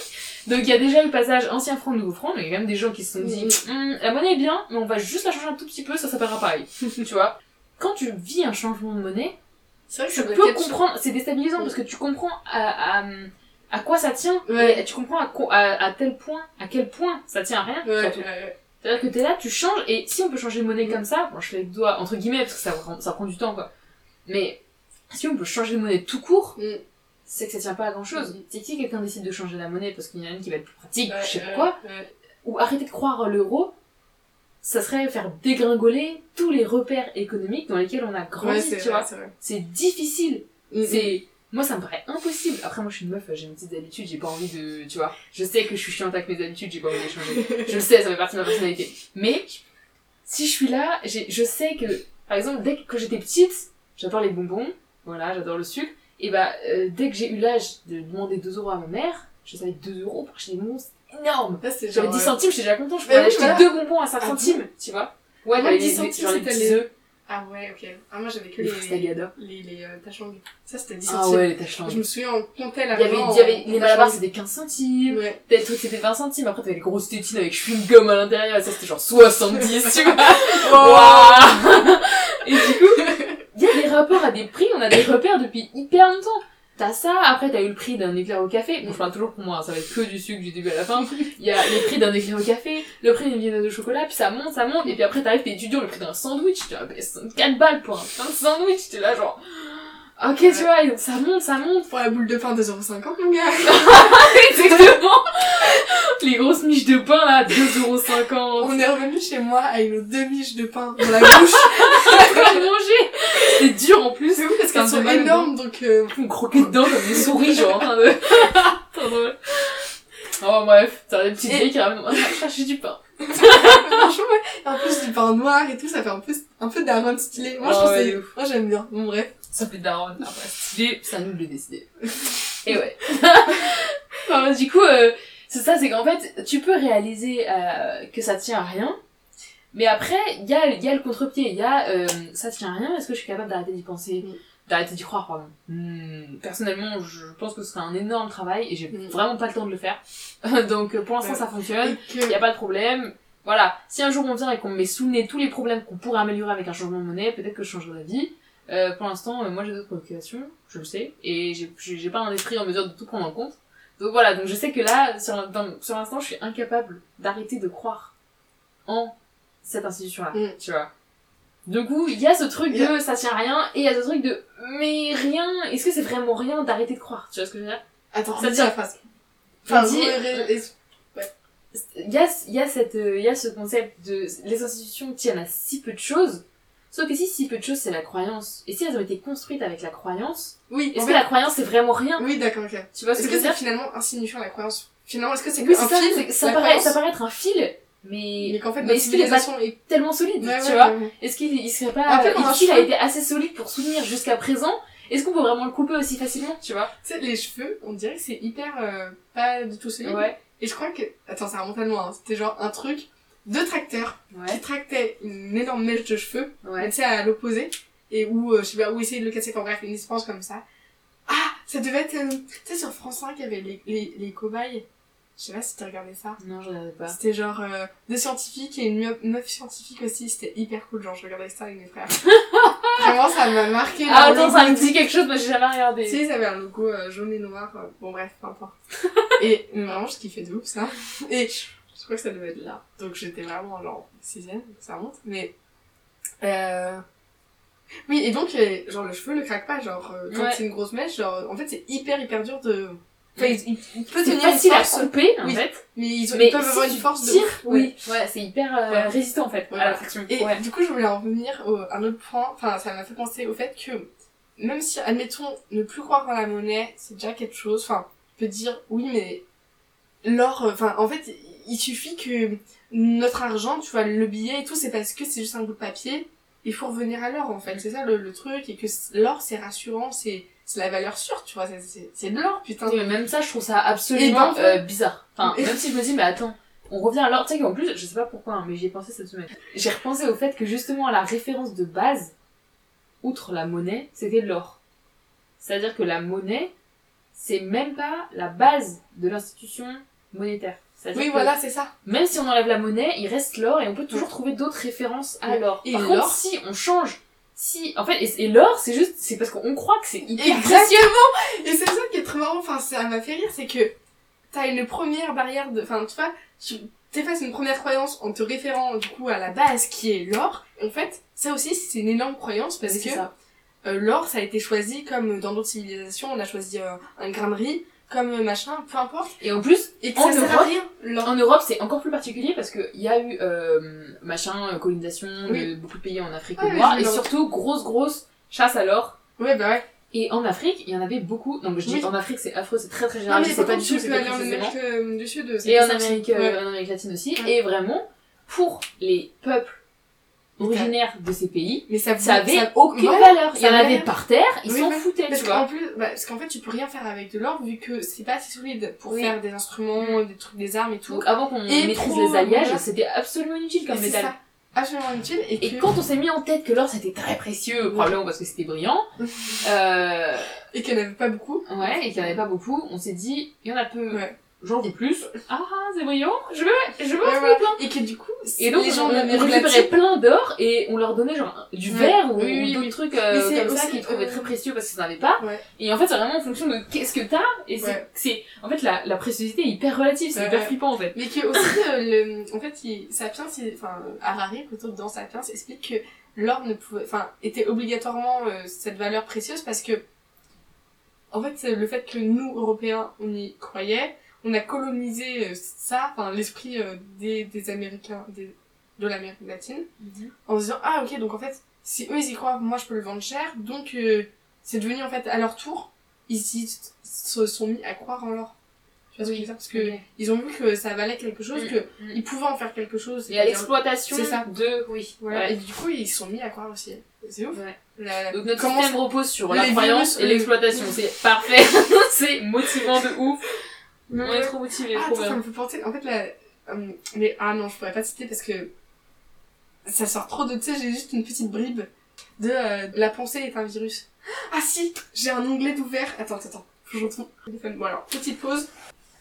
Speaker 3: Donc il y a déjà eu le passage ancien franc, nouveau franc, mais il y a quand même des gens qui se sont dit, Hum, la monnaie est bien, mais on va juste la changer un tout petit peu, ça s'appellera pareil. [LAUGHS] tu vois? Quand tu vis un changement de monnaie,
Speaker 2: vrai que
Speaker 3: tu peux comprendre, c'est déstabilisant parce que tu comprends à, à, à quoi ça tient,
Speaker 2: Ouais.
Speaker 3: et tu comprends à, à, à tel point, à quel point ça tient à rien,
Speaker 2: ouais.
Speaker 3: C'est-à-dire que t'es là, tu changes, et si on peut changer de monnaie
Speaker 2: Mm.
Speaker 3: comme ça, bon, je fais le doigt entre guillemets parce que ça, prend- ça prend du temps, quoi. Mais si on peut changer de monnaie tout court,
Speaker 2: Mm.
Speaker 3: c'est que ça tient pas à grand chose.
Speaker 2: Mm.
Speaker 3: C'est que si quelqu'un décide de changer la monnaie parce qu'il y en a une qui va être plus pratique,
Speaker 2: Ouais,
Speaker 3: je sais pas
Speaker 2: ouais,
Speaker 3: quoi,
Speaker 2: ouais.
Speaker 3: ou arrêter de croire l'euro, ça serait faire dégringoler tous les repères économiques dans lesquels on a grandi, tu
Speaker 2: vrai,
Speaker 3: vois.
Speaker 2: c'est
Speaker 3: difficile.
Speaker 2: Mm, mm.
Speaker 3: C'est moi ça me paraît impossible. Après moi je suis une meuf, j'ai mes petites habitudes, j'ai pas envie de, tu vois. Je sais que je suis chiante avec mes habitudes, j'ai pas envie de les changer. [LAUGHS] Je le sais, ça fait partie de ma personnalité. Mais si je suis là, je sais que par exemple dès que j'étais petite, j'adore les bonbons, voilà, j'adore le sucre. Et bah euh, dès que j'ai eu l'âge de demander 2 euros à ma mère, je savais 2 euros pour acheter des bonbons, c'est énorme. J'avais
Speaker 2: genre,
Speaker 3: 10
Speaker 2: euh,
Speaker 3: centimes, j'étais déjà content, je pouvais acheter
Speaker 2: voilà.
Speaker 3: deux bonbons à 5
Speaker 2: Ah
Speaker 3: centimes, tu vois. Ouais, t'avais
Speaker 2: 10
Speaker 3: les, les-
Speaker 2: centimes, c'était les-
Speaker 3: œufs,
Speaker 2: Ah ouais, ok. Ah, moi, j'avais que
Speaker 3: les
Speaker 2: les, les, les euh, tachang. Ça, c'était 10
Speaker 3: Ah
Speaker 2: centimes.
Speaker 3: ouais, les taches
Speaker 2: Je me souviens, on comptait la
Speaker 3: Il y avait, il y avait les malabars c'était 15 centimes,
Speaker 2: Ouais.
Speaker 3: T'as trucs c'était 20 centimes, après t'avais les grosses tétines avec chewing-gum à l'intérieur, et ça c'était genre 70, tu vois. [LAUGHS] Waouh Et du coup, il y a des rapports à des prix, on a des repères depuis hyper longtemps. T'as ça, après t'as eu le prix d'un éclair au café, bon je parle toujours pour moi, ça va être que du sucre du début à la fin. [LAUGHS] Il y a les prix d'un éclair au café, le prix d'une viennoise de chocolat, puis ça monte, ça monte, et puis après t'arrives, t'es étudiant, le prix d'un sandwich, tu vois, 4 balles pour un pain de sandwich, t'es là genre... Ok, tu vois, et donc ça monte, ça monte,
Speaker 2: Pour la boule de pain, 2,50€, mon gars. [LAUGHS]
Speaker 3: Exactement Les grosses miches de pain là, 2,50€.
Speaker 2: On est revenu chez moi avec nos deux miches de pain dans la bouche. [LAUGHS]
Speaker 3: à manger C'est dur en plus.
Speaker 2: C'est ouf parce qu'elles sont énormes, donc euh,
Speaker 3: On croquait dedans comme des souris, genre en train de... [LAUGHS] Oh bref, t'as des petites
Speaker 2: Et-
Speaker 3: vieilles qui ramènent chercher du pain. [LAUGHS]
Speaker 2: franchement, ouais. En plus du pain noir et tout, ça fait un peu, un peu daronne stylé. Moi, je
Speaker 3: Ah
Speaker 2: trouve
Speaker 3: ouais,
Speaker 2: moi, j'aime bien. Bon, bref.
Speaker 3: Ça fait de daronne. Après, stylé, à nous le décider. [LAUGHS] Et ouais. Enfin, du coup, euh, c'est ça, c'est qu'en fait, tu peux réaliser euh, que ça tient à rien, mais après, il y a, y a le contre-pied, il y a euh, ça tient à rien, est-ce que je suis capable d'arrêter d'y penser
Speaker 2: Mm.
Speaker 3: D'arrêter d'y croire, pardon. Hmm, personnellement, je pense que ce serait un énorme travail et j'ai
Speaker 2: Mm.
Speaker 3: vraiment pas le temps de le faire. [LAUGHS] Donc, euh, pour l'instant,
Speaker 2: Ouais.
Speaker 3: ça fonctionne. Il y a pas de problème. Voilà, si un jour on vient et qu'on me met sous le nez tous les problèmes qu'on pourrait améliorer avec un changement de monnaie, peut-être que je changerai d'avis. Euh, pour l'instant, euh, moi j'ai d'autres préoccupations, je le sais, et j'ai- pas un esprit en mesure de tout prendre en compte. Donc voilà, donc je sais que là, sur, dans- sur l'instant, je suis incapable d'arrêter de croire en cette institution-là,
Speaker 2: Mm.
Speaker 3: tu vois. Du coup, il y a ce truc de ça tient à rien, et il y a ce truc de mais rien, est-ce que c'est vraiment rien d'arrêter de croire Tu vois ce que je veux dire?
Speaker 2: Attends,
Speaker 3: Ça tient.
Speaker 2: la phrase. Enfin,
Speaker 3: dit- il y a, y a cette euh, y a ce concept de les institutions tiennent à si peu de choses sauf que si si peu de choses c'est la croyance et si elles ont été construites avec la croyance
Speaker 2: Oui,
Speaker 3: est-ce que
Speaker 2: fait-
Speaker 3: la croyance c'est vraiment rien?
Speaker 2: Oui, d'accord, ok.
Speaker 3: tu vois ce
Speaker 2: Est-ce
Speaker 3: que
Speaker 2: que c'est finalement insignifiant la croyance? Finalement, est-ce que c'est
Speaker 3: oui c'est ça
Speaker 2: fil
Speaker 3: paraît
Speaker 2: croyance?
Speaker 3: ça paraît être un fil mais
Speaker 2: Mais qu'en fait,
Speaker 3: mais est-ce qu'il est pas tellement solide
Speaker 2: Ouais,
Speaker 3: tu
Speaker 2: ouais,
Speaker 3: vois
Speaker 2: ouais,
Speaker 3: est-ce qu'il il serait pas
Speaker 2: Après,
Speaker 3: est-ce qu'il a été assez solide pour soutenir jusqu'à présent? Est-ce qu'on peut vraiment le couper aussi facilement tu vois?
Speaker 2: Tu sais, les cheveux, on dirait que c'est hyper euh, pas du tout solide. Et je crois que... Attends, ça remonte à loin. hein. C'était genre un truc de tracteur qui tractait une énorme mèche de cheveux, tu sais, à l'opposé, et où, euh, je sais pas, où essayer de le casser, enfin bref, une espérance comme ça. Ah, ça devait être, euh, tu sais, sur France 5, il y avait les, les, les cobayes. Je sais pas si t'as regardé ça.
Speaker 3: Non, je regardais pas.
Speaker 2: C'était genre euh, deux scientifiques et une meuf, scientifique aussi. C'était hyper cool. Genre, je regardais ça avec mes frères. [LAUGHS] Vraiment, ça m'a marqué.
Speaker 3: Ah, attends, ça me dit quelque chose, mais j'ai jamais regardé.
Speaker 2: Tu sais, ça avait un logo euh, jaune et noir. euh, bon, bref, peu importe. [LAUGHS] et vraiment, je kiffais de ouf ça. Et je crois que ça devait être là. Donc, j'étais vraiment genre sixième, ça monte. Mais. Euh... Oui, et donc, euh, genre, le cheveu ne craque pas. Genre, quand
Speaker 3: Ouais.
Speaker 2: c'est une grosse mèche, genre, en fait, c'est hyper, hyper dur de. Enfin, il, il- peut tenir une
Speaker 3: facile à
Speaker 2: force,
Speaker 3: couper, en
Speaker 2: Oui.
Speaker 3: fait.
Speaker 2: mais ils, ont,
Speaker 3: Mais
Speaker 2: ils peuvent
Speaker 3: si
Speaker 2: avoir une force de
Speaker 3: tires,
Speaker 2: ouf.
Speaker 3: oui. Ouais, c'est hyper euh,
Speaker 2: Ouais.
Speaker 3: résistant, en fait,
Speaker 2: Voilà.
Speaker 3: à la friction.
Speaker 2: Et
Speaker 3: ouais.
Speaker 2: du coup, je voulais en revenir à un autre point. Enfin, ça m'a fait penser au fait que même si, admettons, ne plus croire en la monnaie, c'est déjà quelque chose. Enfin, on peut dire oui, mais l'or. euh, Enfin, en fait, il suffit que notre argent, tu vois, le billet et tout, c'est parce que c'est juste un bout de papier. Il faut revenir à l'or, en fait. C'est ça le, le truc. Et que l'or, c'est rassurant, c'est c'est la valeur sûre, tu vois. c'est- de l'or, putain.
Speaker 3: Oui, mais même ça, je trouve ça
Speaker 2: Et
Speaker 3: absolument
Speaker 2: ben,
Speaker 3: euh, bizarre. Enfin, même si je me dis, mais attends, on revient à l'or. Tu sais qu'en plus, je sais pas pourquoi, hein, mais j'y ai pensé cette semaine. J'ai repensé au fait que justement, la référence de base, outre la monnaie, c'était l'or. C'est-à-dire que la monnaie, c'est même pas la base de l'institution monétaire.
Speaker 2: Oui, voilà, c'est ça.
Speaker 3: Même si on enlève la monnaie, il reste l'or et on peut toujours trouver d'autres références à l'or.
Speaker 2: Et
Speaker 3: Par contre, si on change, si, en fait, et, et l'or, c'est juste, c'est parce qu'on croit que c'est hyper précieux.
Speaker 2: Exactement Et c'est ça qui est trop marrant, enfin ça m'a fait rire, c'est que t'as une première barrière de... Enfin tu vois, tu t'effaces une première croyance en te référant du coup à la base qui est l'or. En fait, ça aussi c'est une énorme croyance parce que euh, l'or ça a été choisi comme dans d'autres civilisations, on a choisi euh, un grain de riz, comme machin, peu importe.
Speaker 3: Et en plus,
Speaker 2: Et
Speaker 3: En
Speaker 2: ça
Speaker 3: Europe,
Speaker 2: rien.
Speaker 3: En Europe, c'est encore plus particulier parce qu'il y a eu euh, machin euh, colonisation
Speaker 2: Oui.
Speaker 3: de beaucoup de pays en Afrique
Speaker 2: Ouais,
Speaker 3: noire
Speaker 2: mais
Speaker 3: et surtout grosse grosse chasse à l'or.
Speaker 2: Ouais bah ouais.
Speaker 3: Et en Afrique, il y en avait beaucoup. Donc je dis
Speaker 2: Oui.
Speaker 3: en Afrique, c'est affreux, c'est très très
Speaker 2: Non
Speaker 3: général.
Speaker 2: mais
Speaker 3: je sais
Speaker 2: par
Speaker 3: pas du tout, c'est
Speaker 2: en. Amérique euh, du Sud.
Speaker 3: Et en. Amérique,
Speaker 2: Ouais.
Speaker 3: euh, en Amérique latine aussi.
Speaker 2: Ouais.
Speaker 3: Et vraiment, pour les peuples originaires de ces pays,
Speaker 2: Mais ça,
Speaker 3: ça avait
Speaker 2: ça-
Speaker 3: aucune
Speaker 2: ouais,
Speaker 3: valeur. Il y en
Speaker 2: avait
Speaker 3: par terre, ils
Speaker 2: Oui,
Speaker 3: s'en
Speaker 2: ouais.
Speaker 3: foutaient,
Speaker 2: Parce
Speaker 3: tu
Speaker 2: qu'en
Speaker 3: vois.
Speaker 2: plus, bah, parce qu'en fait, tu peux rien faire avec de l'or vu que c'est pas assez solide pour
Speaker 3: Oui.
Speaker 2: faire des instruments, des trucs, des armes et tout.
Speaker 3: Donc avant qu'on maîtrise
Speaker 2: trop,
Speaker 3: les alliages, c'était absolument inutile comme métal.
Speaker 2: ça, absolument inutile. Et,
Speaker 3: quand on s'est mis en tête que l'or c'était très précieux, probablement parce que c'était brillant, [LAUGHS] euh,
Speaker 2: et qu'il n'y en avait pas beaucoup.
Speaker 3: ouais, et qu'il n'y en avait pas beaucoup, on s'est dit, il y en a peu,
Speaker 2: Ouais.
Speaker 3: J'en veux plus. Ah, c'est brillant, je veux, je veux en trouver plein.
Speaker 2: Et que du coup,
Speaker 3: Et donc,
Speaker 2: les gens
Speaker 3: on, récupérait plein d'or et on leur donnait genre du
Speaker 2: Ouais.
Speaker 3: verre ou,
Speaker 2: Oui, oui,
Speaker 3: d'autres
Speaker 2: oui.
Speaker 3: trucs euh, comme ça qu'ils trouvaient
Speaker 2: euh,
Speaker 3: très précieux parce qu'ils n'en avaient pas.
Speaker 2: Ouais.
Speaker 3: Et en fait, c'est vraiment en fonction de qu'est-ce que t'as. Et c'est,
Speaker 2: Ouais.
Speaker 3: c'est, en fait, la, la préciosité est hyper relative, c'est
Speaker 2: Ouais,
Speaker 3: hyper
Speaker 2: ouais.
Speaker 3: flippant en fait.
Speaker 2: Mais que aussi, euh, le, en fait, il, Sapiens, il- enfin, Harari, plutôt dans Sapiens, explique que l'or ne pouvait, enfin, était obligatoirement euh, cette valeur précieuse parce que, en fait, c'est le fait que nous, Européens, on y croyait, on a colonisé euh, ça, enfin, l'esprit euh, des, des Américains, des, de l'Amérique latine, en se disant, ah, ok, donc en fait, si eux, ils y croient, moi, je peux le vendre cher, donc, euh, c'est devenu, en fait, à leur tour, ils y se sont mis à croire en l'or. Tu vois ce que je veux dire? Parce que, ils ont vu que ça valait quelque chose,
Speaker 3: Mm,
Speaker 2: que
Speaker 3: mm.
Speaker 2: ils pouvaient en faire quelque chose.
Speaker 3: Et à l'exploitation de, oui.
Speaker 2: Voilà.
Speaker 3: Ouais.
Speaker 2: Et du coup, ils se sont mis à croire aussi. C'est ouf.
Speaker 3: Ouais.
Speaker 2: La-
Speaker 3: Donc notre
Speaker 2: comment
Speaker 3: système repose sur la croyance et
Speaker 2: euh,
Speaker 3: l'exploitation. [LAUGHS] C'est parfait. [LAUGHS] c'est motivant de ouf. On est trop motivés,
Speaker 2: Ah,
Speaker 3: trop
Speaker 2: ça me fait penser. En fait, la. euh, mais ah non, je pourrais pas citer parce que ça sort trop de. Tu sais, j'ai juste une petite bribe de euh, la pensée est un virus. Ah si, j'ai un onglet d'ouvert. Attends, attends, attends. Faut que je retourne. Bon alors, petite pause.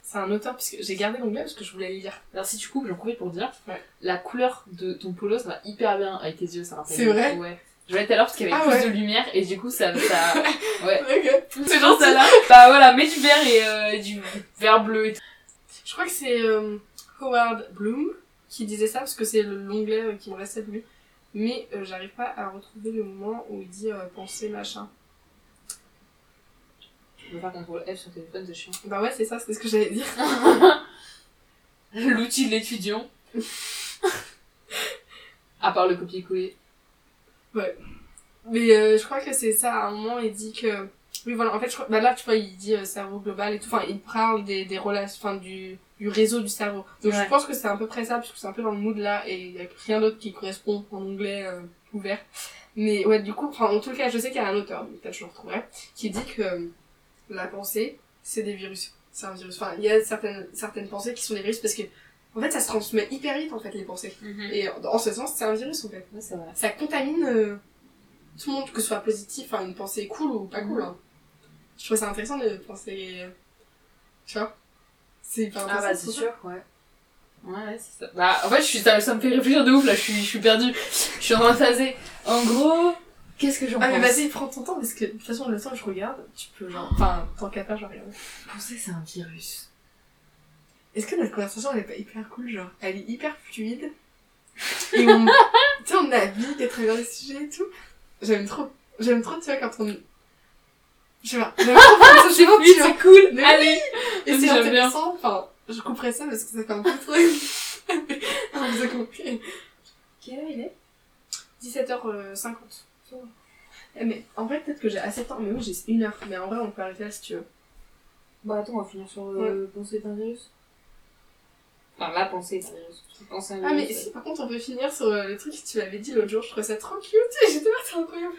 Speaker 2: C'est un auteur puisque j'ai gardé l'onglet parce que je voulais le lire.
Speaker 3: Alors si tu coupes, j'en profite pour dire,
Speaker 2: Ouais.
Speaker 3: la couleur de ton polo, ça va hyper bien avec tes yeux, ça rappelle.
Speaker 2: C'est vrai
Speaker 3: Ouais. Je à l'heure parce qu'il y avait
Speaker 2: Ah
Speaker 3: plus
Speaker 2: ouais.
Speaker 3: de lumière et du coup ça, ça... [LAUGHS] ouais.
Speaker 2: Ok.
Speaker 3: C'est genre ça là. Bah voilà, mets du vert et euh, du vert bleu et tout.
Speaker 2: Je crois que c'est euh, Howard Bloom qui disait ça parce que c'est le- l'onglet euh, qui me restait de lui. Mais euh, j'arrive pas à retrouver le moment où il dit euh, penser machin.
Speaker 3: Je peux faire CTRL F sur téléphone, c'est chiant.
Speaker 2: Bah ouais, c'est ça, c'est ce que j'allais dire. [LAUGHS]
Speaker 3: L'outil de l'étudiant. [LAUGHS] à part le copier-coller.
Speaker 2: Mais euh, je crois que c'est ça, à un moment il dit que... Oui voilà, en fait, je crois... bah là tu vois, il dit euh, cerveau global et tout, enfin il parle des, des relations, enfin du, du réseau du cerveau. Donc
Speaker 3: Ouais.
Speaker 2: je pense que c'est à peu près ça, puisque c'est un peu dans le mood là, et il y a rien d'autre qui correspond en anglais euh, ouvert. Mais ouais, du coup, enfin en tout cas, je sais qu'il y a un auteur, peut-être je le retrouverai, qui dit que la pensée, c'est des virus. C'est un virus. Enfin, il y a certaines, certaines pensées qui sont des virus parce que, en fait, ça se transmet hyper vite, en fait, les pensées. Et en en ce sens, c'est un virus, en fait.
Speaker 3: Ouais, vrai.
Speaker 2: Ça contamine euh, tout le monde, que ce soit positif, enfin, une pensée cool ou pas cool.
Speaker 3: Mhm.
Speaker 2: hein. Je trouve ça intéressant de penser. Tu vois C'est hyper
Speaker 3: Ah
Speaker 2: intéressant.
Speaker 3: bah c'est sûr, ouais. Ouais, ouais, c'est ça. Bah, en fait, je suis, ça, ça me fait réfléchir de ouf, là, je suis, je suis perdue. Je suis en train de phaser. En gros, qu'est-ce que j'en
Speaker 2: Ah
Speaker 3: pense?
Speaker 2: mais vas-y, prends ton temps parce que de toute façon le temps que je regarde, tu peux genre... Enfin, tant qu'à faire, je regarde.
Speaker 3: Penser c'est un virus.
Speaker 2: Est-ce que notre conversation elle est pas hyper cool genre Elle est hyper fluide et on, [LAUGHS] tu sais on navigue à travers les sujets et tout. J'aime trop, j'aime trop tu vois quand on, je sais pas, j'aime trop c'est bon
Speaker 3: Oui, c'est cool.
Speaker 2: Mais
Speaker 3: Allez.
Speaker 2: Et c'est
Speaker 3: J'aime bien.
Speaker 2: intéressant, enfin je couperai ça parce que ça fait un peu trop. non, [LAUGHS] vous avez compris.
Speaker 3: Quelle heure il est?
Speaker 2: 17h50. Eh, mais en vrai peut-être que j'ai assez de temps, mais oui j'ai une heure, mais en vrai on peut arrêter là si tu veux.
Speaker 3: Bah attends, on va finir sur euh, est un virus. Enfin, la pensée est un virus. Penser un virus.
Speaker 2: Ah mais si par contre on peut finir sur euh, le truc que tu m'avais dit l'autre jour, je trouvais ça trop cute [LAUGHS] j'étais là c'est incroyable.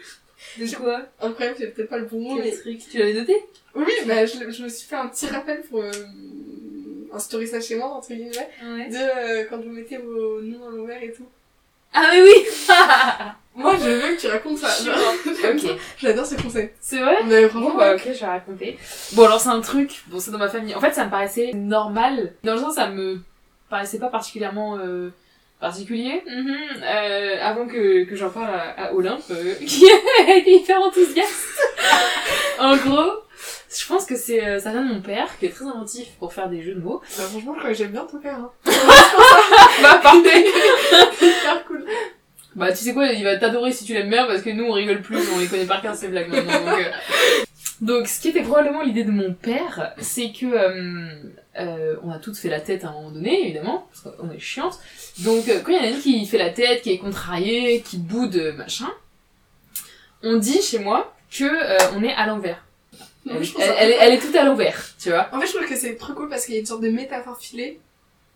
Speaker 3: De quoi?
Speaker 2: Incroyable, j'ai peut-être pas le bon mot mais...
Speaker 3: Quel truc? Tu l'avais noté?
Speaker 2: Oui, bah je, je me suis fait un petit rappel pour euh, instaurer ça chez moi entre guillemets,
Speaker 3: Ouais.
Speaker 2: de euh, quand vous mettez vos noms à l'envers et tout.
Speaker 3: Ah mais oui [LAUGHS] [LAUGHS]
Speaker 2: Moi je veux que tu racontes ça.
Speaker 3: Ok.
Speaker 2: J'adore ce concept.
Speaker 3: C'est vrai?
Speaker 2: On avait franchement
Speaker 3: Bon bah ok, je vais raconter. Bon alors c'est un truc, bon c'est dans ma famille. En fait ça me paraissait normal. Dans le sens ça me paraissait pas particulièrement euh, particulier. Mhm. Euh, avant que, que j'en parle à, à Olympe, euh, [LAUGHS] qui a été hyper enthousiaste. en gros, je pense que c'est euh, ça vient de mon père, qui est très inventif pour faire des jeux de mots.
Speaker 2: Bah franchement je crois que j'aime bien ton père. Hein. [LAUGHS]
Speaker 3: Bah parfait
Speaker 2: Hyper cool.
Speaker 3: Bah tu sais quoi, il va t'adorer si tu l'aimes bien parce que nous on rigole plus, on les connaît par cœur ces blagues maintenant. Donc, euh. Donc ce qui était probablement l'idée de mon père, c'est que euh, euh, on a toutes fait la tête à un moment donné évidemment, parce qu'on est chiante. Donc euh, quand il y en a une qui fait la tête, qui est contrariée, qui boude machin, on dit chez moi que euh, on est à l'envers. Elle, elle est toute à l'envers, tu vois.
Speaker 2: En fait je trouve que c'est trop cool parce qu'il y a une sorte de métaphore filée.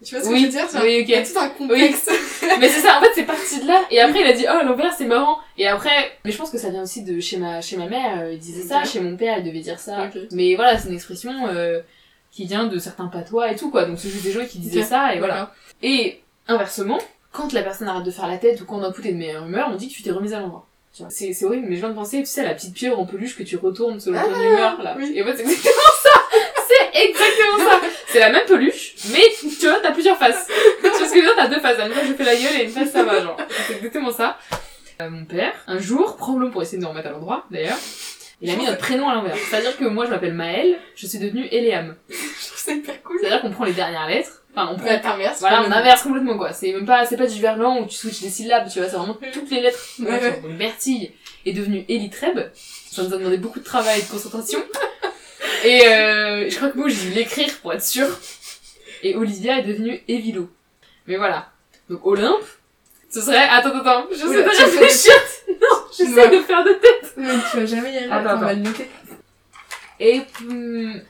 Speaker 2: Tu vois ce que
Speaker 3: Oui,
Speaker 2: je veux dire
Speaker 3: oui, ok.
Speaker 2: Il y a tout un contexte. [LAUGHS]
Speaker 3: mais c'est ça, en fait, c'est parti de là. Et après, il a dit, oh, l'envers, c'est marrant. Et après, mais je pense que ça vient aussi de chez ma, chez ma mère, euh, il disait ça. Chez mon père, il devait dire ça. Mais voilà, c'est une expression euh, qui vient de certains patois et tout, quoi. Donc c'est juste des gens qui disaient ça, et voilà. Et inversement, quand la personne arrête de faire la tête ou quand d'un coup t'es de meilleure humeur, on dit que tu t'es remise à l'endroit. C'est, c'est horrible, mais je viens de penser, tu sais, à la petite pieuvre en peluche que tu retournes selon ton
Speaker 2: Ah,
Speaker 3: humeur, là.
Speaker 2: oui.
Speaker 3: Et en fait, c'est exactement ça! C'est exactement ça! C'est la même peluche, mais tu vois, t'as plusieurs faces. tu vois ce que je veux dire? T'as deux faces. Une fois, je fais la gueule et une face, ça va, genre. C'est exactement ça. Euh, mon père, un jour, probablement pour essayer de nous remettre à l'endroit, d'ailleurs, il a mis notre prénom à l'envers. C'est-à-dire que moi, je m'appelle Maëlle, je suis devenue
Speaker 2: trouve ça hyper cool.
Speaker 3: C'est-à-dire qu'on prend les dernières lettres, enfin, on prend voilà, on inverse complètement quoi. C'est même pas, c'est pas du verlan où tu switches des syllabes, tu vois, c'est vraiment toutes les lettres.
Speaker 2: Ouais, ouais.
Speaker 3: Donc Bertille est devenue Elitreb. Ça nous a demandé beaucoup de travail et de concentration. Et euh, je crois que moi j'ai dû l'écrire pour être sûre. Et Olivia est devenue Evilo. Mais voilà. Donc Olympe, ce serait, attends, attends, attends, je sais pas réfléchir. [LAUGHS] Non, j'essaie
Speaker 2: Ouais.
Speaker 3: de faire de tête.
Speaker 2: Mais tu vas jamais y arriver,
Speaker 3: Attends,
Speaker 2: on va le noter.
Speaker 3: Et, hum,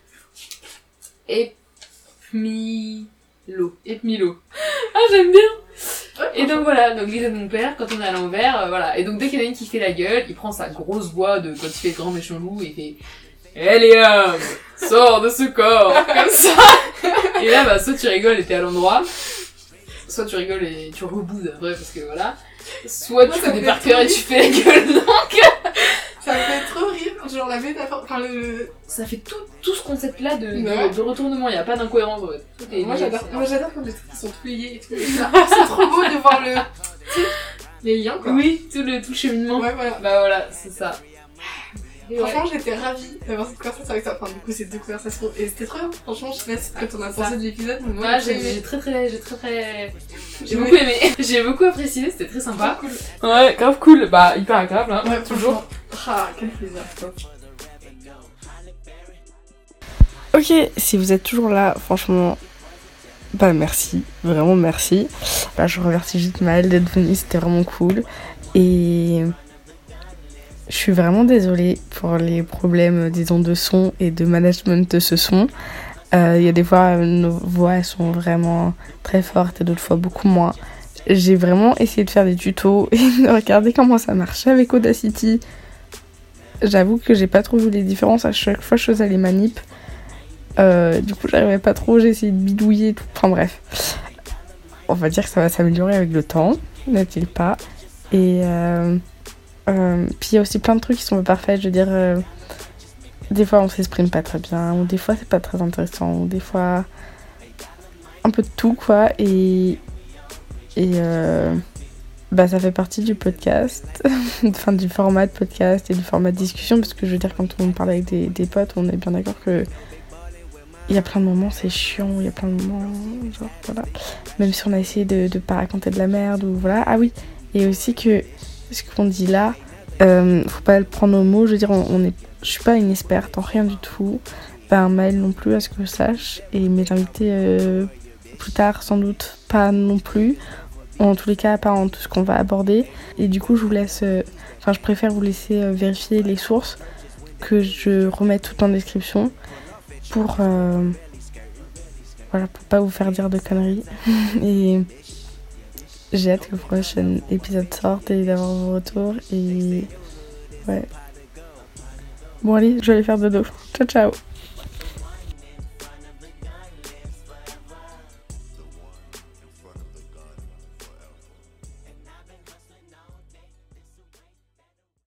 Speaker 3: Epmilo. Epmilo. Ah, j'aime bien. Et donc voilà, donc l'idée de mon père, quand on est à l'envers, euh, voilà. Et donc dès qu'il y en a une qui fait la gueule, il prend sa grosse voix de quand il fait grand méchant loup et il fait Eliam, sors de ce corps, [LAUGHS] comme ça. Et là, bah, soit tu rigoles et t'es à l'endroit, soit tu rigoles et tu reboudes après parce que voilà. Soit
Speaker 2: Moi,
Speaker 3: tu fais des
Speaker 2: fait
Speaker 3: par cœur et tu fais la gueule. Non, [LAUGHS]
Speaker 2: Ça me fait trop rire, genre la métaphore, enfin le...
Speaker 3: ça fait tout, tout ce concept-là de, de, retournement, il n'y a pas d'incohérence. Tout est
Speaker 2: Moi j'adore, quand les trucs sont pliés et tout. C'est trop beau de voir le... les liens quoi.
Speaker 3: Oui, tout le, tout cheminement.
Speaker 2: Ouais voilà.
Speaker 3: Bah voilà, c'est ça.
Speaker 2: Franchement j'étais ravie d'avoir cette conversation avec toi, enfin du coup ces deux conversations, et c'était trop bien. Franchement je sais pas ce que t'en as pensé de l'épisode, mais moi
Speaker 3: Ouais,
Speaker 2: j'ai
Speaker 3: très très, j'ai très très, j'ai beaucoup aimé. [LAUGHS] J'ai beaucoup apprécié, c'était très sympa.
Speaker 2: Cool.
Speaker 3: Ouais, grave cool. Bah, hyper agréable, hein.
Speaker 2: Ouais,
Speaker 3: toujours.
Speaker 2: Ah, quel plaisir.
Speaker 1: Ok, si vous êtes toujours là, franchement, bah merci, vraiment merci. Bah, je remercie juste Maëlle d'être venue, c'était vraiment cool. Et je suis vraiment désolée pour les problèmes, disons, de son et de management de ce son. Euh, Il y a des fois, nos voix elles sont vraiment très fortes et d'autres fois beaucoup moins. J'ai vraiment essayé de faire des tutos [LAUGHS] et de regarder comment ça marchait avec Audacity. J'avoue que j'ai pas trop vu les différences à chaque fois que je faisais les manips. Euh, du coup, j'arrivais pas trop, j'ai essayé de bidouiller tout. Enfin bref. On va dire que ça va s'améliorer avec le temps, n'est-il pas? Et euh, euh, puis il y a aussi plein de trucs qui sont pas parfaits. Je veux dire, euh, des fois on s'exprime pas très bien, ou des fois c'est pas très intéressant, ou des fois
Speaker 2: un peu de tout quoi et et euh, bah ça fait partie du podcast, [LAUGHS] enfin du format de podcast et du format de discussion parce que je veux dire quand on parle avec des, des potes on est bien d'accord que il y a plein de moments c'est chiant, il y a plein de moments genre voilà même si on a essayé de ne pas raconter de la merde ou voilà ah oui et aussi que ce qu'on dit là euh, faut pas le prendre au mot je veux dire on, est je suis pas une experte en rien du tout pas un mail non plus à ce que je sache et mes invités euh, plus tard sans doute pas non plus en tous les cas pas en tout ce qu'on va aborder et du coup je vous laisse euh, enfin je préfère vous laisser vérifier les sources que je remette tout en description pour voilà pour pas vous faire dire de conneries [LAUGHS] et j'ai hâte que le prochain épisode sorte et d'avoir vos retours et ouais. Bon allez je vais aller faire dodo. Ciao ciao